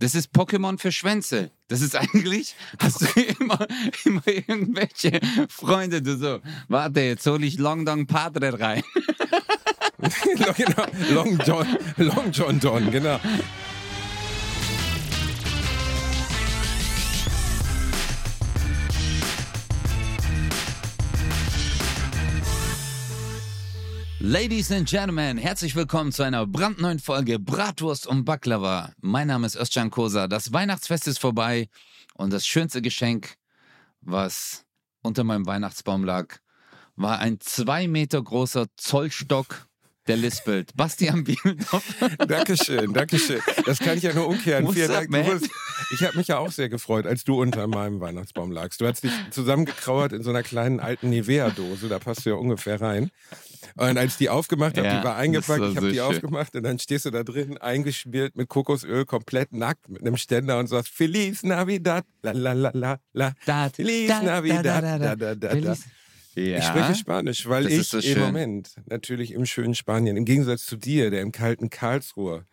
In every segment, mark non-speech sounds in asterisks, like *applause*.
Das ist Pokémon für Schwänze. Das ist *laughs* eigentlich, hast du immer, immer irgendwelche Freunde, du so, warte, jetzt hole ich Long Dong Padre rein. genau, *laughs* Long John, Long John Don, genau. Ladies and Gentlemen, herzlich willkommen zu einer brandneuen Folge Bratwurst und Baklava. Mein Name ist Özcan Kosa. Das Weihnachtsfest ist vorbei und das schönste Geschenk, was unter meinem Weihnachtsbaum lag, war ein zwei Meter großer Zollstock der lispelt. Bastian Bielendorf. *laughs* Dankeschön, Dankeschön. Das kann ich ja nur umkehren. What's Vielen Dank. Wurdest- ich habe mich ja auch sehr gefreut, als du unter meinem Weihnachtsbaum lagst. Du hast dich zusammengekrauert in so einer kleinen alten Nivea-Dose, da passt du ja ungefähr rein. Und als ich die aufgemacht habe, Ja, die war eingepackt, war ich habe die schön. aufgemacht und dann stehst du da drin, eingeschmiert mit Kokosöl, komplett nackt mit einem Ständer und sagst Feliz Navidad, la la la la la. Da, Feliz da, Navidad, da, da, da da. da da Ja. Ich spreche Spanisch, weil ich so im. Moment natürlich im schönen Spanien, im Gegensatz zu dir, der im kalten Karlsruhe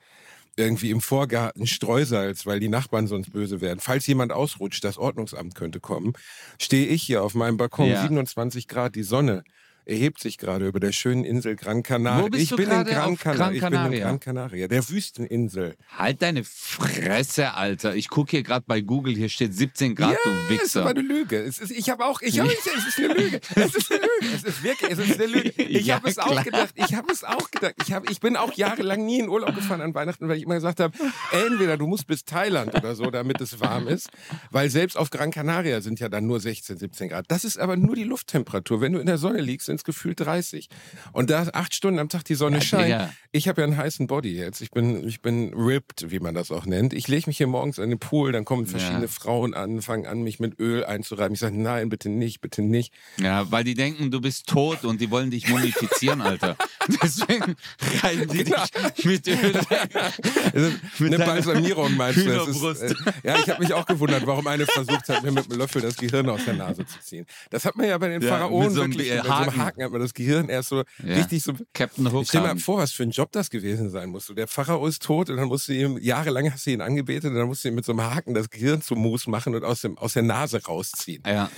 irgendwie im Vorgarten Streusalz, weil die Nachbarn sonst böse werden. Falls jemand ausrutscht, das Ordnungsamt könnte kommen, stehe ich hier auf meinem Balkon, Ja. 27 Grad, die Sonne erhebt sich gerade über der schönen Insel Gran Canaria. Wo bist ich du bin in gerade? Gran Auf Canaria. Gran Ich bin in? Gran Canaria, der Wüsteninsel. Halt deine Fresse, Alter. Ich gucke hier gerade bei Google, hier steht 17 Grad, ja, du es ist aber Wichser. eine Lüge. Es ist, ich habe auch, ich habe, es ist eine Lüge. Es ist eine Lüge. Es ist wirklich, es ist eine Lüge. Ich Ja, habe es auch gedacht. Ich habe es auch gedacht. Ich bin auch jahrelang nie in Urlaub gefahren an Weihnachten, weil ich immer gesagt habe, entweder du musst bis Thailand oder so, damit es warm ist, weil selbst auf Gran Canaria sind ja dann nur 16, 17 Grad. Das ist aber nur die Lufttemperatur. Wenn du in der Sonne liegst, sind es gefühlt 30. Und da acht Stunden am Tag die Sonne Ja, scheint. Digga. Ich habe ja einen heißen Body jetzt. Ich bin, ich bin ripped, wie man das auch nennt. Ich lege mich hier morgens in den Pool, dann kommen verschiedene Ja. Frauen an, fangen an, mich mit Öl einzureiben. Ich sage, nein, bitte nicht, bitte nicht. Ja, weil die denken, du bist tot und die wollen dich mumifizieren, Alter. *laughs* Deswegen reiben die Genau. dich mit Öl. *laughs* Mit eine Balsamierung meinst du? Das. Ist, äh, ja, ich habe mich auch gewundert, warum eine versucht hat, mir mit einem Löffel das Gehirn aus der Nase zu ziehen. Das hat man ja bei den Ja, Pharaonen mit so einem wirklich. Mit so einem Haken. Hat man das Gehirn erst so Ja. richtig so. Captain Hook. Stell dir mal vor, was für ein Job das gewesen sein muss. So, Der Pharao ist tot und dann musst du ihm, jahrelang hast du ihn angebetet und dann musst du ihm mit so einem Haken das Gehirn zum Mus machen und aus, dem, aus der Nase rausziehen. Ja.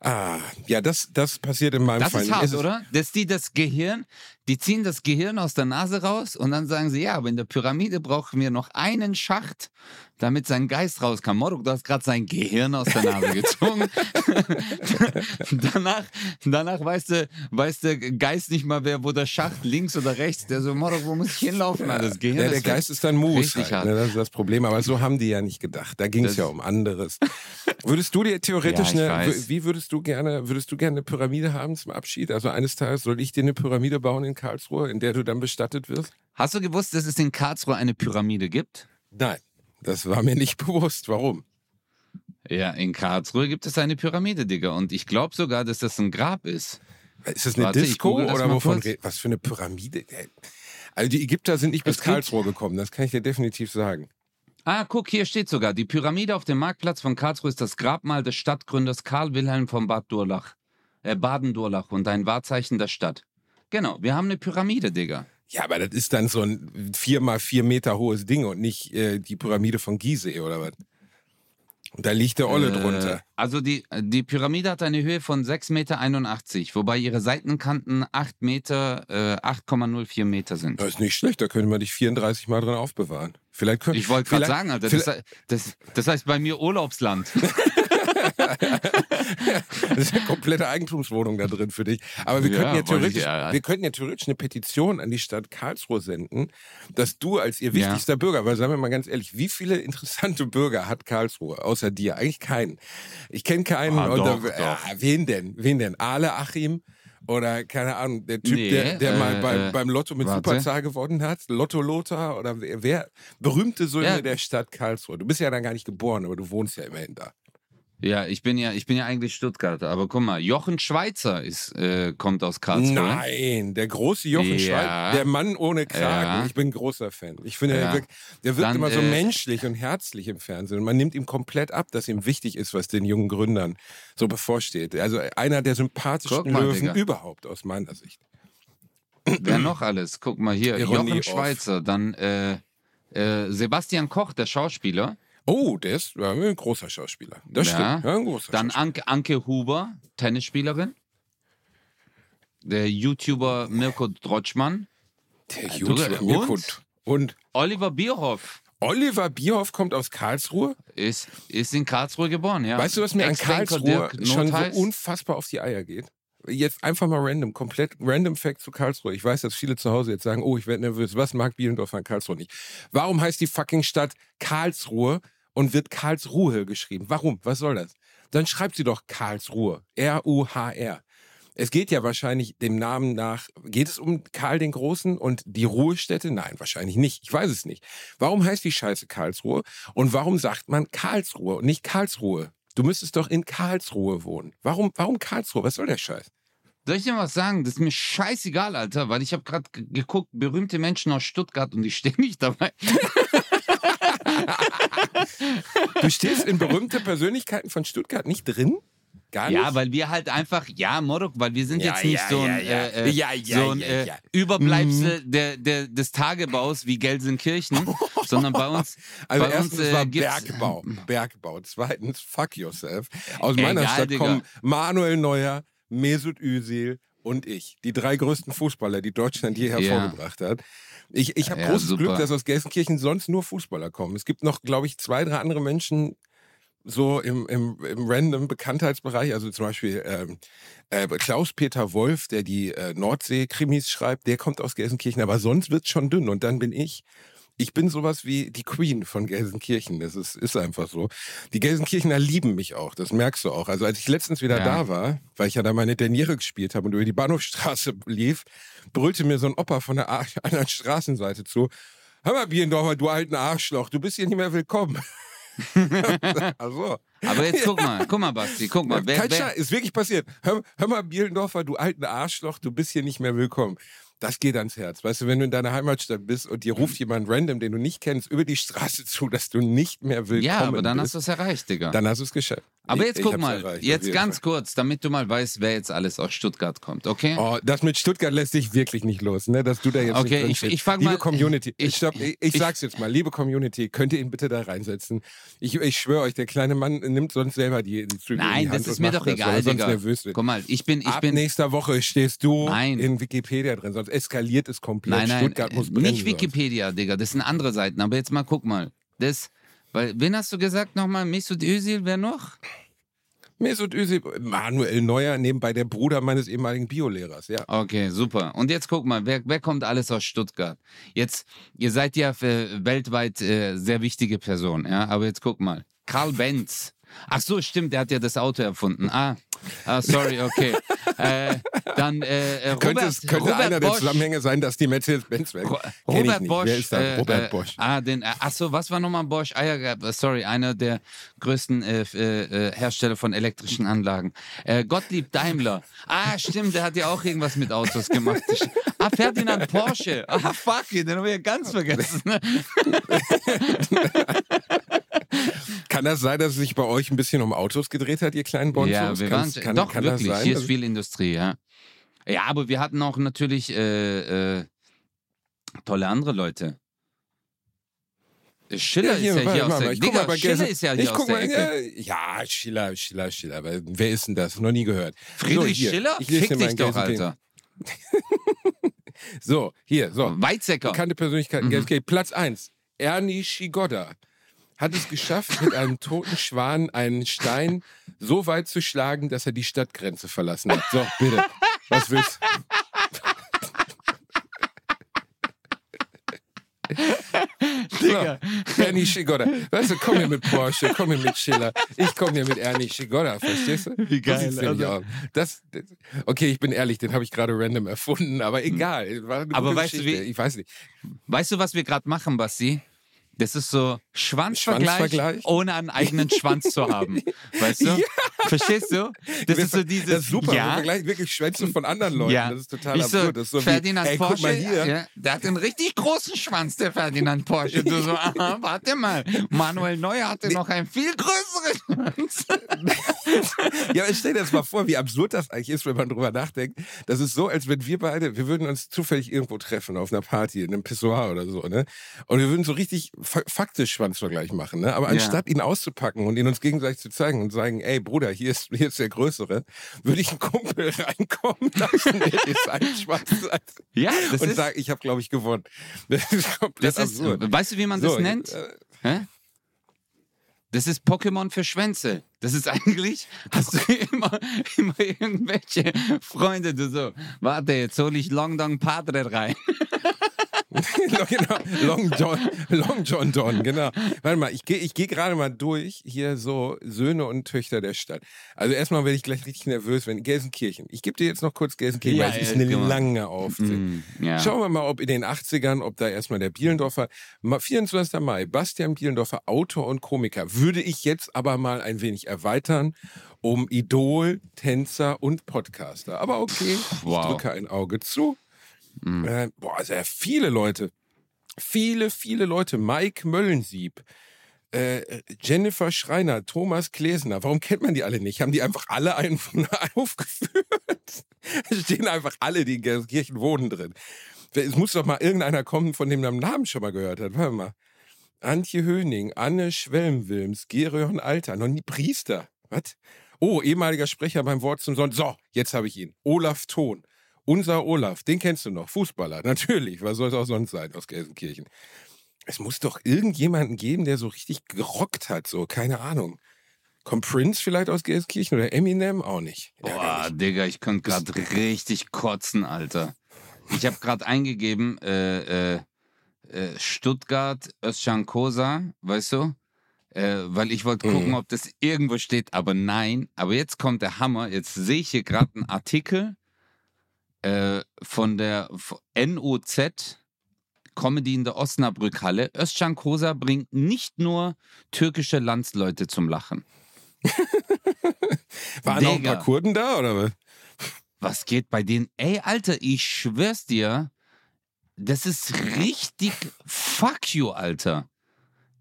Ah, ja, das, das passiert in meinem Das Fall. ist nicht. hart, Es oder? Dass die das Gehirn, die ziehen das Gehirn aus der Nase raus und dann sagen sie, ja, aber in der Pyramide brauchen wir noch einen Schacht, damit sein Geist rauskam. Moruk, du hast gerade sein Gehirn aus der Nase *laughs* gezogen. *laughs* danach, danach weiß der, weiß der Geist nicht mal, wer, wo der Schacht links oder rechts. Der so, Moruk, wo muss ich hinlaufen? Alter, Das Gehirn Ja, der ist Geist ist dann. Richtig Halt, ne? Das ist das Problem. Aber so haben die ja nicht gedacht. Da ging es ja um anderes. Würdest du dir theoretisch Ja, eine, wie würdest du gerne, würdest du gerne eine Pyramide haben zum Abschied? Also eines Tages soll ich dir eine Pyramide bauen in Karlsruhe, in der du dann bestattet wirst? Hast du gewusst, dass es in Karlsruhe eine Pyramide gibt? Nein. Das war mir nicht *laughs* bewusst. Warum? Ja, in Karlsruhe gibt es eine Pyramide, Digga. Und ich glaube sogar, dass das ein Grab ist. Ist das eine Warte, Disco das oder wovon kurz. Was für eine Pyramide? Ey. Also die Ägypter sind nicht bis Es gibt- Karlsruhe gekommen, das kann ich dir definitiv sagen. Ah, guck, hier steht sogar, die Pyramide auf dem Marktplatz von Karlsruhe ist das Grabmal des Stadtgründers Karl Wilhelm von Bad Durlach, äh, Baden-Durlach und ein Wahrzeichen der Stadt. Genau, wir haben eine Pyramide, Digga. Ja, aber das ist dann so ein vier mal vier Meter hohes Ding und nicht äh, die Pyramide von Gizeh oder was? Und da liegt der Olle Äh, drunter. Also die, die Pyramide hat eine Höhe von 6,81 Meter, wobei ihre Seitenkanten 8 Meter, äh, 8,04 Meter sind. Das ist nicht schlecht, da könnte man dich 34 Mal drin aufbewahren. Vielleicht könnte Ich wollte gerade sagen, Alter, das, das, das heißt bei mir Urlaubsland. *laughs* Das ist eine komplette Eigentumswohnung da drin für dich. Aber wir, Ja, könnten ja theoretisch, ich, ja. wir könnten ja theoretisch eine Petition an die Stadt Karlsruhe senden, dass du als ihr Ja. wichtigster Bürger, weil sagen wir mal ganz ehrlich, wie viele interessante Bürger hat Karlsruhe außer dir? Eigentlich keinen. Ich kenne keinen. Ah, doch, da, ja, wen denn? Wen denn? Ale Achim? Oder keine Ahnung, der Typ, Nee, der, der äh, mal beim, äh, beim Lotto mit warte. Superzahl gewonnen hat, Lotto Lothar oder wer, wer berühmte Söhne Ja. der Stadt Karlsruhe. Du bist ja da gar nicht geboren, aber du wohnst ja immerhin da. Ja, ich bin ja, ich bin ja eigentlich Stuttgarter, aber guck mal, Jochen Schweizer ist, äh, kommt aus Karlsruhe. Nein, der große Jochen Ja. Schweizer, der Mann ohne Kragen. Ja. Ich bin großer Fan. Ich finde, Ja. der wirkt, der wirkt Dann, immer so äh, menschlich und herzlich im Fernsehen. Und man nimmt ihm komplett ab, dass ihm wichtig ist, was den jungen Gründern so bevorsteht. Also einer der sympathischsten mal, Löwen Digga. überhaupt aus meiner Sicht. Wer noch alles? Guck mal hier, Ironie Jochen off. Schweizer, dann äh, Äh, Sebastian Koch, der Schauspieler. Oh, der ist ja, ein großer Schauspieler. Das Ja. stimmt. Ja, ein großer Dann. Anke, Anke Huber, Tennisspielerin. Der YouTuber Mirko Drotschmann. Der du- YouTuber und? Mirko. Und Oliver Bierhoff Oliver Bierhoff kommt aus Karlsruhe. ist, ist in Karlsruhe geboren, ja. Weißt du, was mir an Karlsruhe schon so unfassbar auf die Eier geht? Jetzt einfach mal random, komplett random Fact zu Karlsruhe. Ich weiß, dass viele zu Hause jetzt sagen, oh, ich werde nervös. Was mag Bielendorf an Karlsruhe nicht? Warum heißt die fucking Stadt Karlsruhe und wird Karlsruhe geschrieben? Warum? Was soll das? Dann schreibt sie doch Karlsruhe. R-U-H-R. Es geht ja wahrscheinlich dem Namen nach, geht es um Karl den Großen und die Ruhestätte? Nein, wahrscheinlich nicht. Ich weiß es nicht. Warum heißt die Scheiße Karlsruhe? Und warum sagt man Karlsruhe und nicht Karlsruhe? Du müsstest doch in Karlsruhe wohnen. Warum, warum Karlsruhe? Was soll der Scheiß? Soll ich dir was sagen? Das ist mir scheißegal, Alter, weil ich habe gerade geguckt, berühmte Menschen aus Stuttgart und ich stehe nicht dabei. *laughs* *laughs* Du stehst in berühmte Persönlichkeiten von Stuttgart nicht drin? Gar nicht? Ja, weil wir halt einfach, ja, Morok, weil wir sind Ja, jetzt nicht ja, so ein, ja. Äh, äh, so äh, ja. Mhm. Überbleibsel der, der, des Tagebaus wie Gelsenkirchen, *laughs* sondern bei uns, Also bei erstens uns war äh, gibt's, Bergbau. *laughs* Bergbau. Zweitens, fuck yourself. Aus meiner Egal, Stadt Digga. kommen Manuel Neuer, Mesut Özil und ich. Die drei größten Fußballer, die Deutschland je hervorgebracht hat. Ich, ich habe Ja, großes super. Glück, dass aus Gelsenkirchen sonst nur Fußballer kommen. Es gibt noch, glaube ich, zwei, drei andere Menschen so im, im, im random Bekanntheitsbereich. Also zum Beispiel ähm, äh, Klaus-Peter Wolf, der die äh, Nordsee-Krimis schreibt, der kommt aus Gelsenkirchen. Aber sonst wird's schon dünn. Und dann bin ich ich bin sowas wie die Queen von Gelsenkirchen. Das ist, ist einfach so. Die Gelsenkirchener lieben mich auch. Das merkst du auch. Also als ich letztens wieder Ja. da war, weil ich ja da meine Derniere gespielt habe und über die Bahnhofstraße lief, brüllte mir so ein Opa von der *laughs* anderen Straßenseite zu. Hör mal, Biendorfer, du alten Arschloch, du bist hier nicht mehr willkommen. *laughs* also, aber jetzt guck mal, guck mal, Basti, guck mal, wer, kein wer, ist wirklich passiert. Hör, hör mal, Bielendorfer, du alten Arschloch, du bist hier nicht mehr willkommen. Das geht ans Herz. Weißt du, wenn du in deiner Heimatstadt bist und dir ruft jemand random, den du nicht kennst, über die Straße *laughs* zu, dass du nicht mehr willkommen ja, aber dann hast bist, du es erreicht, Digga. dann hast du es geschafft. aber Ich- jetzt guck mal, erreicht, jetzt ganz kurz, damit du mal weißt, wer jetzt alles aus Stuttgart kommt, okay? Oh, das mit Stuttgart lässt dich wirklich nicht los, ne? Dass du da jetzt Okay, ich- ich frag Liebe mal- Community, ich, stopp, ich, ich sag's jetzt mal, liebe Community, könnt ihr ihn bitte da reinsetzen? Ich, ich schwöre euch, der kleine Mann nimmt sonst selber die, die Zügel in Nein, die Hand das ist mir doch das, egal, sonst Digga. nervös wird. Guck mal, ich bin, ich Ab bin, nächster Woche stehst du Nein. in Wikipedia drin, sonst eskaliert es komplett. nein, nein, Stuttgart muss brennen. nicht Wikipedia, Digga, das sind andere Seiten, aber jetzt mal guck mal, das, weil, wen hast du gesagt nochmal, Mesut Özil, wer noch? Mesut Özil, Manuel Neuer, nebenbei der Bruder meines ehemaligen Biolehrers, ja. Okay, super. Und jetzt guck mal, wer, wer kommt alles aus Stuttgart? Jetzt, ihr seid ja für weltweit äh, sehr wichtige Person, ja, aber jetzt guck mal. Karl Benz. Ach so, stimmt, der hat ja das Auto erfunden. Ah, ah sorry, okay. *laughs* äh, dann äh, äh, Robert, könnte es, könnte Robert einer der Bosch. Zusammenhänge sein, dass die Mercedes-Benz weg. Ro- Robert. Bosch. Wer ist das? äh, Robert äh, Bosch. Ah, den, äh, ach so, was war nochmal Bosch? Ah, ja, äh, sorry, einer der größten äh, äh, äh, Hersteller von elektrischen Anlagen. Äh, Gottlieb Daimler. Ah, stimmt, der hat ja auch irgendwas mit Autos gemacht. *laughs* Ah, Ferdinand Porsche. Ah, fuck, den haben wir ja ganz vergessen. *laughs* Kann das sein, dass es sich bei euch ein bisschen um Autos gedreht hat, ihr kleinen Bonzos? ja, wir waren, kann, doch, kann wirklich, sein? hier ist viel Industrie, ja. Ja, aber wir hatten auch natürlich äh, äh, tolle andere Leute. Schiller hier, ist ja hier aus der guck Digga, Schiller ist ja hier aus der Ecke. Ja, ja, Schiller, Schiller, Schiller. Aber wer ist denn das? Noch nie gehört. Friedrich hier, Schiller? ich Fick dich doch. Alter. *laughs* So, hier, so. Weizsäcker. Bekannte Persönlichkeiten. Mhm. Platz 1. Ernie Shigoda hat es geschafft, mit einem toten Schwan einen Stein so weit zu schlagen, dass er die Stadtgrenze verlassen hat. So, bitte. Was willst du? Digga. So, Ernie Shigoda. Weißt du, komm hier mit Porsche, komm hier mit Schiller. Ich komm hier mit Ernie Shigoda, verstehst du? Wie geil, nämlich also-. Das, das, okay, ich bin ehrlich, den habe ich gerade random erfunden, aber egal. Aber weißt du, Geschichte. wie- Ich weiß nicht. Weißt du, was wir gerade machen, Basti? Das ist so Schwanzvergleich, Schwanzvergleich. ohne einen eigenen Schwanz zu haben. *laughs* Weißt du? Verstehst du? Das ist so dieses. Das ist super, wir ja, vergleichen wirklich Schwänze von anderen Leuten. ja. Das ist total ich absurd. So, das ist so Ferdinand wie, ey, Porsche. Ja, der hat einen richtig großen Schwanz, der Ferdinand Porsche. Du so, aha, warte mal. Manuel Neuer hatte noch einen viel größeren Schwanz. *laughs* Ja, aber stell dir das mal vor, wie absurd das eigentlich ist, wenn man drüber nachdenkt. Das ist so, als wenn wir beide, wir würden uns zufällig irgendwo treffen, auf einer Party, in einem Pissoir oder so, ne? Und wir würden so richtig faktisch Schwanzvergleich machen, ne? Aber Ja. anstatt ihn auszupacken und ihn uns gegenseitig zu zeigen und sagen, ey Bruder, hier ist, hier ist der Größere, würde ich einen Kumpel *laughs* reinkommen lassen, der dir seinen Schwanz. Ja, das und ist, sagen, ich habe, glaube ich, gewonnen. Das ist komplett das ist, absurd. weißt du, wie man das So, nennt? äh? Das ist Pokémon für Schwänze. Das ist eigentlich, hast du immer, immer irgendwelche Freunde, du so, warte, jetzt hole ich Long Dong Padre rein. *laughs* genau, Long John, Long John Don, genau. Warte mal, ich gehe ich geh gerade mal durch hier so Söhne und Töchter der Stadt. Also erstmal werde ich gleich richtig nervös, wenn Gelsenkirchen. Ich gebe dir jetzt noch kurz Gelsenkirchen, Ja, weil es ist eine genau. lange Aufzählung. Mm, ja. Schauen wir mal, ob in den 80ern, ob da erstmal der Bielendorfer, Ma- 24. Mai, Bastian Bielendorfer, Autor und Komiker, würde ich jetzt aber mal ein wenig erweitern um Idol, Tänzer und Podcaster. Aber okay, wow. ich drücke ein Auge zu. Äh, boah, sehr viele Leute. Viele, viele Leute. Mike Möllensieb, äh, Jennifer Schreiner, Thomas Klesner. Warum kennt man die alle nicht? Haben die einfach alle einen *laughs* aufgeführt? Es stehen einfach alle, die in Gelsenkirchen wohnen drin. Es muss doch mal irgendeiner kommen, von dem man Namen schon mal gehört hat. Warte mal. Antje Höning, Anne Schwelm-Wilms, Gerhön Alter, noch nie Priester. Was? Oh, ehemaliger Sprecher beim Wort zum Sonntag. So, jetzt habe ich ihn. Olaf Thon. Unser Olaf, den kennst du noch. Fußballer, *laughs* natürlich. Was soll es auch sonst sein aus Gelsenkirchen? Es muss doch irgendjemanden geben, der so richtig gerockt hat, so, keine Ahnung. Kommt Prince vielleicht aus Gelsenkirchen oder Eminem? Auch nicht. Boah. Digga, ich könnte gerade richtig kotzen, Alter. Ich habe gerade eingegeben, äh, äh, äh, Stuttgart, Özcan Kosa, weißt du? Äh, weil ich wollte gucken, Mhm. ob das irgendwo steht, aber nein. Aber jetzt kommt der Hammer. Jetzt sehe ich hier gerade einen Artikel äh, von der NOZ, Comedy in der Osnabrückhalle. Özcan Kosa bringt nicht nur türkische Landsleute zum Lachen. *laughs* Waren auch ein Digga. paar Kurden da, oder was? Was geht bei denen? Ey, Alter, ich schwör's dir, das ist richtig fuck you, Alter.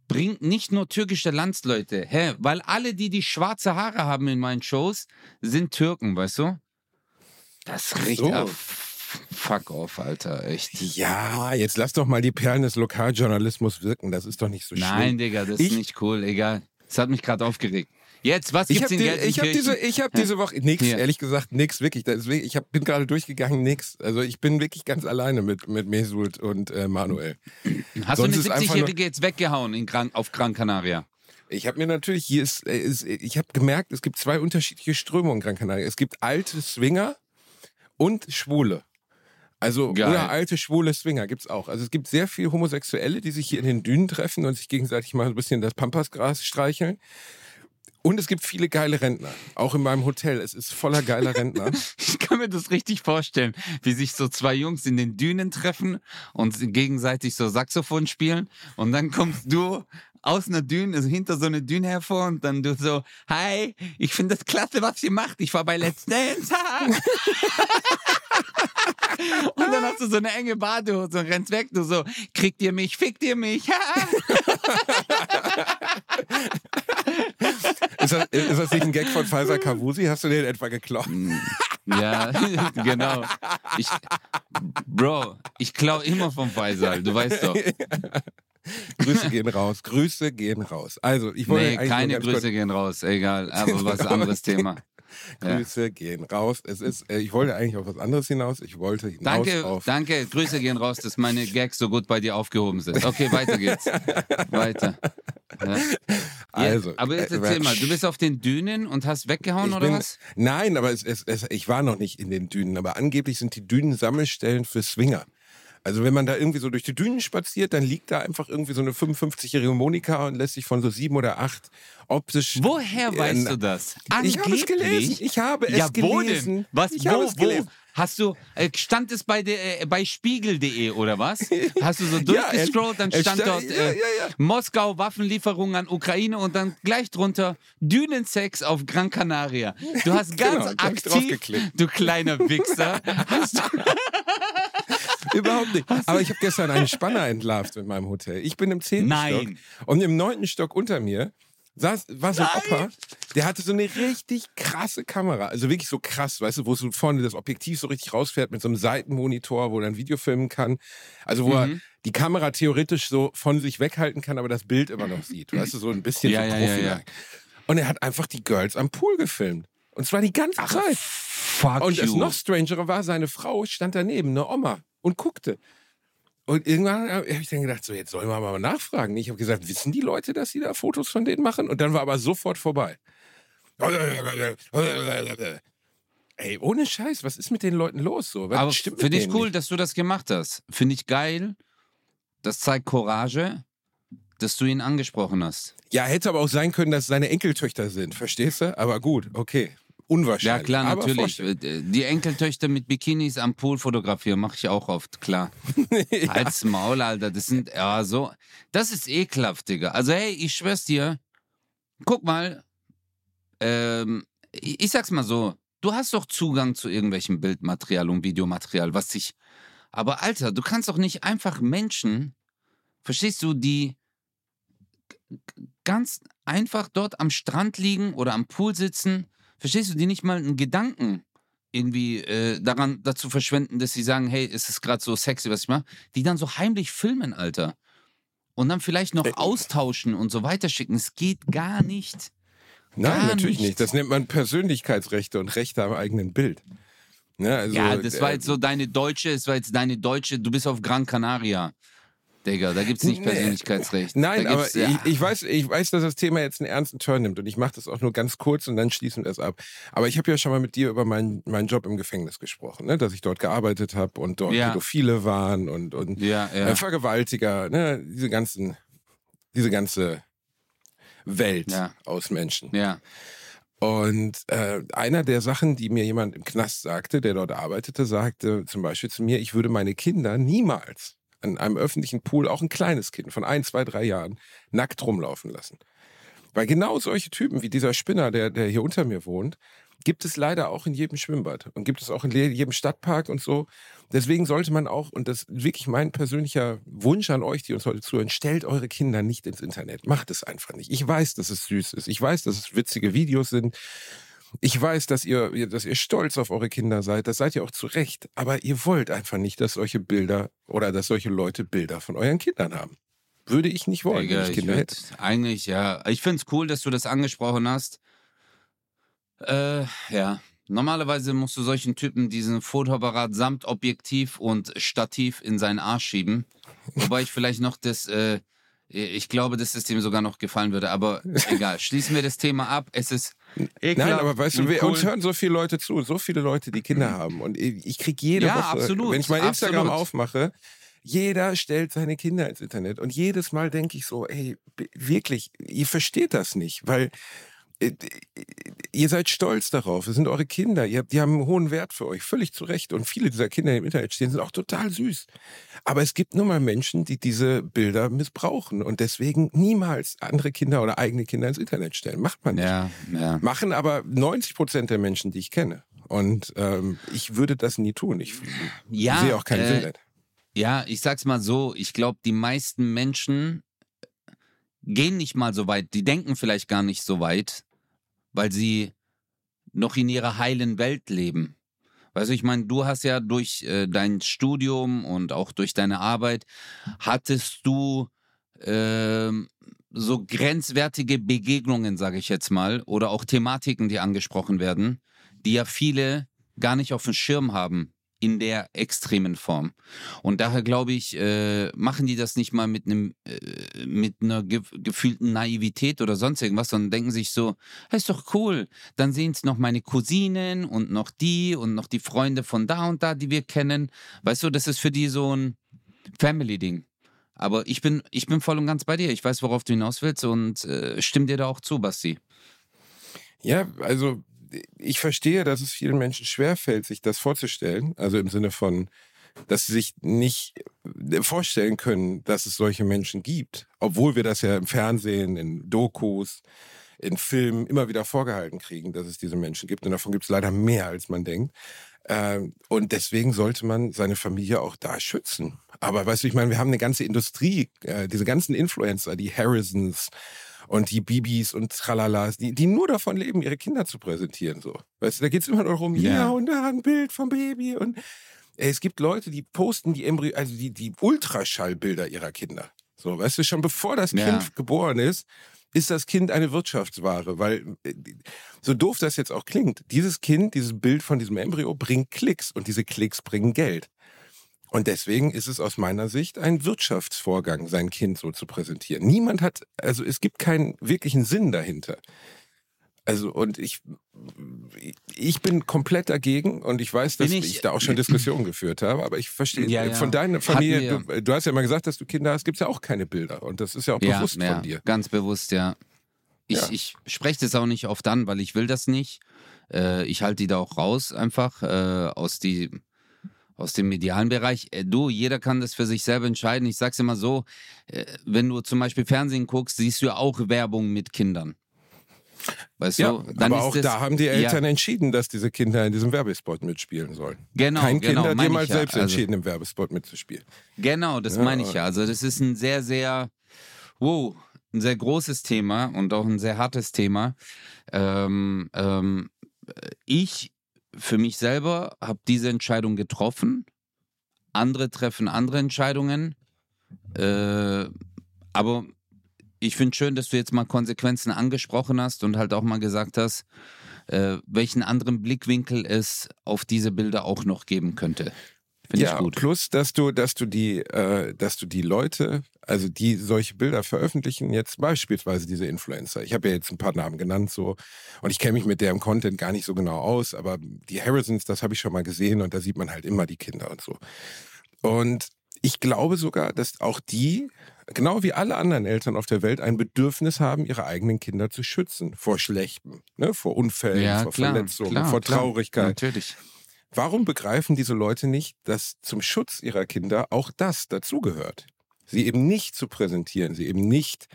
Bringt nicht nur türkische Landsleute, hä? Weil alle, die die schwarze Haare haben in meinen Shows, sind Türken, weißt du? Das riecht so. fuck off, Alter, echt. Ja, jetzt lass doch mal die Perlen des Lokaljournalismus wirken. Das ist doch nicht so schlimm. Nein, Digga, das Ich- ist nicht cool, egal. Das hat mich gerade aufgeregt. Jetzt, was Ich gibt's habe in die, ich hab diese, Gelsenkirchen? ich hab diese Woche nix, Ja. ehrlich gesagt, nix, wirklich. Deswegen, ich hab, bin gerade durchgegangen, nix. Also ich bin wirklich ganz alleine mit, mit Mesut und äh, Manuel. Hast du eine sonst einfach nur- 70-Jährige jetzt weggehauen in Gran auf Gran Canaria? Ich habe mir natürlich, hier ist, äh, ist ich habe gemerkt, es gibt zwei unterschiedliche Strömungen in Gran Canaria. Es gibt alte Swinger und Schwule. Also, Geil. oder alte schwule Swinger gibt's auch. Also es gibt sehr viele Homosexuelle, die sich hier in den Dünen treffen und sich gegenseitig mal ein bisschen das Pampasgras streicheln. Und es gibt viele geile Rentner. Auch in meinem Hotel. Es ist voller geiler Rentner. *laughs* Ich kann mir das richtig vorstellen, wie sich so zwei Jungs in den Dünen treffen und gegenseitig so Saxophon spielen und dann kommst du aus einer Düne, also hinter so einer Düne hervor und dann du so, hi, ich finde das klasse, was ihr macht. Ich war bei Let's *laughs* Dance. *laughs* und dann hast du so eine enge Badehose und rennst weg. Du so, kriegt ihr mich, fickt ihr mich. *laughs* Ist das, ist das nicht ein Gag von Pfizer Kavusi? Hast du den etwa geklaut? ja, genau. Ich, Bro, ich klau immer vom Faisal, du weißt doch. *laughs* Grüße gehen raus. Grüße gehen raus. Also, ich wollte Nee, keine Grüße gehen raus, egal, *laughs* aber was anderes Thema. Grüße gehen raus. Es ist, äh, ich wollte eigentlich auf was anderes hinaus. Ich wollte hinaus Danke, auf. danke, Grüße gehen raus, dass meine Gags so gut bei dir aufgehoben sind. Okay, weiter geht's. *laughs* Weiter. Ja. Also, Ja, aber jetzt äh, erzähl mal, du bist auf den Dünen und hast weggehauen oder bin, was? Nein, aber es, es, es, ich war noch nicht in den Dünen. Aber angeblich sind die Dünen Sammelstellen für Swinger. Also wenn man da irgendwie so durch die Dünen spaziert, dann liegt da einfach irgendwie so eine 55-jährige Monika und lässt sich von so sieben oder acht optisch. Woher äh, weißt du das? Ich habe es gelesen. Ich habe es ja, wo gelesen. denn? Was, Ich wo, habe es wo? gelesen. Hast du, äh, stand es bei, der, äh, bei spiegel.de oder was? Hast du so *laughs* durchgescrollt, dann stand dort äh, ja, ja. Moskau Waffenlieferungen an Ukraine und dann gleich drunter Dünensex auf Gran Canaria. Du hast *laughs* ganz Genau, hab ich aktiv, du kleiner Wichser, *laughs* hast du, *laughs* Überhaupt nicht. Aber ich habe gestern einen Spanner entlarvt mit meinem Hotel. Ich bin im zehnten Nein. Stock und im neunten Stock unter mir saß, war so ein Opa, der hatte so eine richtig krasse Kamera. Also wirklich so krass, weißt du, wo so vorne das Objektiv so richtig rausfährt mit so einem Seitenmonitor, wo er ein Video filmen kann. Also wo er Mhm. die Kamera theoretisch so von sich weghalten kann, aber das Bild immer noch sieht. Weißt du, so ein bisschen Ja, so ja, Profi. ja. Und er hat einfach die Girls am Pool gefilmt. Und zwar die ganze Zeit. fuck Und das you. noch strangere war, seine Frau stand daneben, eine Oma, und guckte. Und irgendwann habe ich dann gedacht, so jetzt sollen wir mal nachfragen. Ich habe gesagt, wissen die Leute, dass sie da Fotos von denen machen? Und dann war aber sofort vorbei. Ey, ohne Scheiß, was ist mit den Leuten los so? Was Aber finde ich cool, nicht? dass du das gemacht hast. Finde ich geil. Das zeigt Courage, dass du ihn angesprochen hast. Ja, hätte aber auch sein können, dass seine Enkeltöchter sind, verstehst du? Aber gut, okay. Unwahrscheinlich. Ja, klar, aber natürlich. vorstellen. Äh, Die Enkeltöchter mit Bikinis am Pool fotografieren, mache ich auch oft, klar. *laughs* Als Maul, Alter. Das sind, ja, so. Das ist ekelhaft, Digga. Also, hey, ich schwör's dir. Guck mal. Ähm, ich, ich sag's mal so. Du hast doch Zugang zu irgendwelchem Bildmaterial und Videomaterial, was sich. Aber, Alter, du kannst doch nicht einfach Menschen, verstehst du, die ganz einfach dort am Strand liegen oder am Pool sitzen, verstehst du, die nicht mal einen Gedanken irgendwie äh, daran dazu verschwenden, dass sie sagen, hey, ist es gerade so sexy, was ich mache, die dann so heimlich filmen, Alter. Und dann vielleicht noch Äh, austauschen und so weiterschicken. Es geht gar nicht. Nein, Gar natürlich nicht. nicht. Das nennt man Persönlichkeitsrechte und Rechte am eigenen Bild. Ne, also, ja, das war äh, jetzt so deine deutsche, es war jetzt deine deutsche, du bist auf Gran Canaria. Digga, da gibt's nicht Nee. Persönlichkeitsrecht. Nein, aber ja, ich, ich, weiß, ich weiß, dass das Thema jetzt einen ernsten Turn nimmt und ich mache das auch nur ganz kurz und dann schließen wir es ab. Aber ich habe ja schon mal mit dir über meinen, meinen Job im Gefängnis gesprochen, ne? dass ich dort gearbeitet habe und dort Ja. Pädophile waren und, und ja, äh, Vergewaltiger, ne? diese ganzen, diese ganze Welt aus Menschen. ja. Und äh, einer der Sachen, die mir jemand im Knast sagte, der dort arbeitete, sagte zum Beispiel zu mir, ich würde meine Kinder niemals an einem öffentlichen Pool, auch ein kleines Kind von ein, zwei, drei Jahren, nackt rumlaufen lassen. Weil genau solche Typen wie dieser Spinner, der, der hier unter mir wohnt, gibt es leider auch in jedem Schwimmbad und gibt es auch in jedem Stadtpark und so. Deswegen sollte man auch, und das ist wirklich mein persönlicher Wunsch an euch, die uns heute zuhören, stellt eure Kinder nicht ins Internet. Macht es einfach nicht. Ich weiß, dass es süß ist. Ich weiß, dass es witzige Videos sind. Ich weiß, dass ihr, dass ihr stolz auf eure Kinder seid. Das seid ihr auch zu Recht. Aber ihr wollt einfach nicht, dass solche Bilder oder dass solche Leute Bilder von euren Kindern haben. Würde ich nicht wollen, Digga, wenn ich ich Kinder würd, hätte. eigentlich, ja. Ich find's cool, dass du das angesprochen hast. Äh, ja. Normalerweise musst du solchen Typen diesen Fotoapparat samt Objektiv und Stativ in seinen Arsch schieben. Wobei ich vielleicht noch das, äh, ich glaube, dass es dem sogar noch gefallen würde. Aber *laughs* egal, schließen wir das Thema ab. Es ist ekelhaft Nein, aber weißt du, wir, cool. uns hören so viele Leute zu, so viele Leute, die Kinder haben. Und ich, kriege jede Ja, Woche, absolut, wenn ich mein Instagram absolut. aufmache, jeder stellt seine Kinder ins Internet. Und jedes Mal denke ich so, ey, wirklich, ihr versteht das nicht, weil ihr seid stolz darauf. Es sind eure Kinder. Ihr die haben einen hohen Wert für euch. Völlig zu Recht. Und viele dieser Kinder, die im Internet stehen, sind auch total süß. Aber es gibt nun mal Menschen, die diese Bilder missbrauchen und deswegen niemals andere Kinder oder eigene Kinder ins Internet stellen. Macht man nicht. Ja, ja. Machen aber 90 Prozent der Menschen, die ich kenne. Und ähm, ich würde das nie tun. Ich Ja, sehe auch keinen äh, Sinn. Ja, ich sag's mal so, ich glaube, die meisten Menschen gehen nicht mal so weit, die denken vielleicht gar nicht so weit, weil sie noch in ihrer heilen Welt leben. Weißt du, ich meine, du hast ja durch äh, dein Studium und auch durch deine Arbeit, hattest du ähm, so grenzwertige Begegnungen, sage ich jetzt mal, oder auch Thematiken, die angesprochen werden, die ja viele gar nicht auf dem Schirm haben in der extremen Form. Und daher glaube ich, äh, machen die das nicht mal mit einem äh, mit einer ge gefühlten Naivität oder sonst irgendwas, sondern denken sich so, hey, ist doch cool. Dann sehen es noch meine Cousinen und noch die und noch die Freunde von da und da, die wir kennen. Weißt du, das ist für die so ein Family-Ding. Aber ich bin, ich bin voll und ganz bei dir. Ich weiß, worauf du hinaus willst und äh, stimme dir da auch zu, Basti. Ja, also ich verstehe, dass es vielen Menschen schwerfällt, sich das vorzustellen. Also im Sinne von, dass sie sich nicht äh, vorstellen können, dass es solche Menschen gibt. Obwohl wir das ja im Fernsehen, in Dokus, in Filmen immer wieder vorgehalten kriegen, dass es diese Menschen gibt. Und davon gibt es leider mehr, als man denkt. Ähm, und deswegen sollte man seine Familie auch da schützen. Aber weißt du, ich meine, wir haben eine ganze Industrie, äh, diese ganzen Influencer, die Harrisons und die Bibis und Tralalas, die, die nur davon leben, ihre Kinder zu präsentieren. So. Weißt du, da geht es immer noch darum, ja. ja, und da ein Bild vom Baby. Und ey, es gibt Leute, die posten die Embryo, also die, die Ultraschallbilder ihrer Kinder. So, weißt du, schon bevor das ja. Kind geboren ist, ist das Kind eine Wirtschaftsware, weil äh, so doof das jetzt auch klingt, dieses Kind, dieses Bild von diesem Embryo bringt Klicks und diese Klicks bringen Geld. Und deswegen ist es aus meiner Sicht ein Wirtschaftsvorgang, sein Kind so zu präsentieren. Niemand hat, also es gibt keinen wirklichen Sinn dahinter. Also und ich, ich bin komplett dagegen und ich weiß, dass ich, ich, da auch schon Diskussionen *clears throat* geführt habe, aber ich verstehe, ja, ja. von deiner Familie, du, du, hast ja mal gesagt, dass du Kinder hast, gibt es ja auch keine Bilder und das ist ja auch ja, bewusst von dir. Ganz bewusst, ja. Ich, ich spreche das auch nicht oft an, weil ich will das nicht. Äh, ich halte die da auch raus einfach äh, aus, die, aus dem medialen Bereich. Äh, du, jeder kann das für sich selber entscheiden. Ich sag's immer so, äh, wenn du zum Beispiel Fernsehen guckst, siehst du ja auch Werbung mit Kindern. Weißt ja, du? Dann aber auch das, da haben die Eltern ja. entschieden, dass diese Kinder in diesem Werbespot mitspielen sollen. Genau. Kein genau, Kind hat jemals ja. selbst also, entschieden, im Werbespot mitzuspielen. Genau, das meine ich ja. Also das ist ein sehr, sehr, wow, ein sehr großes Thema und auch ein sehr hartes Thema. Ähm, ähm, ich für mich selber habe diese Entscheidung getroffen. Andere treffen andere Entscheidungen. Äh, aber ich finde schön, dass du jetzt mal Konsequenzen angesprochen hast und halt auch mal gesagt hast, äh, welchen anderen Blickwinkel es auf diese Bilder auch noch geben könnte. Finde ja, ich gut. Plus, dass du, dass du die, äh, dass du die Leute, also die solche Bilder veröffentlichen, jetzt beispielsweise diese Influencer. Ich habe ja jetzt ein paar Namen genannt, so, und ich kenne mich mit deren Content gar nicht so genau aus, aber die Harrisons, das habe ich schon mal gesehen und da sieht man halt immer die Kinder und so. Und ich glaube sogar, dass auch die genau wie alle anderen Eltern auf der Welt ein Bedürfnis haben, ihre eigenen Kinder zu schützen vor Schlechtem, ne? vor Unfällen, ja, vor klar, Verletzungen, klar, vor Traurigkeit. Klar, natürlich. Warum begreifen diese Leute nicht, dass zum Schutz ihrer Kinder auch das dazugehört? Sie eben nicht zu präsentieren, sie eben nicht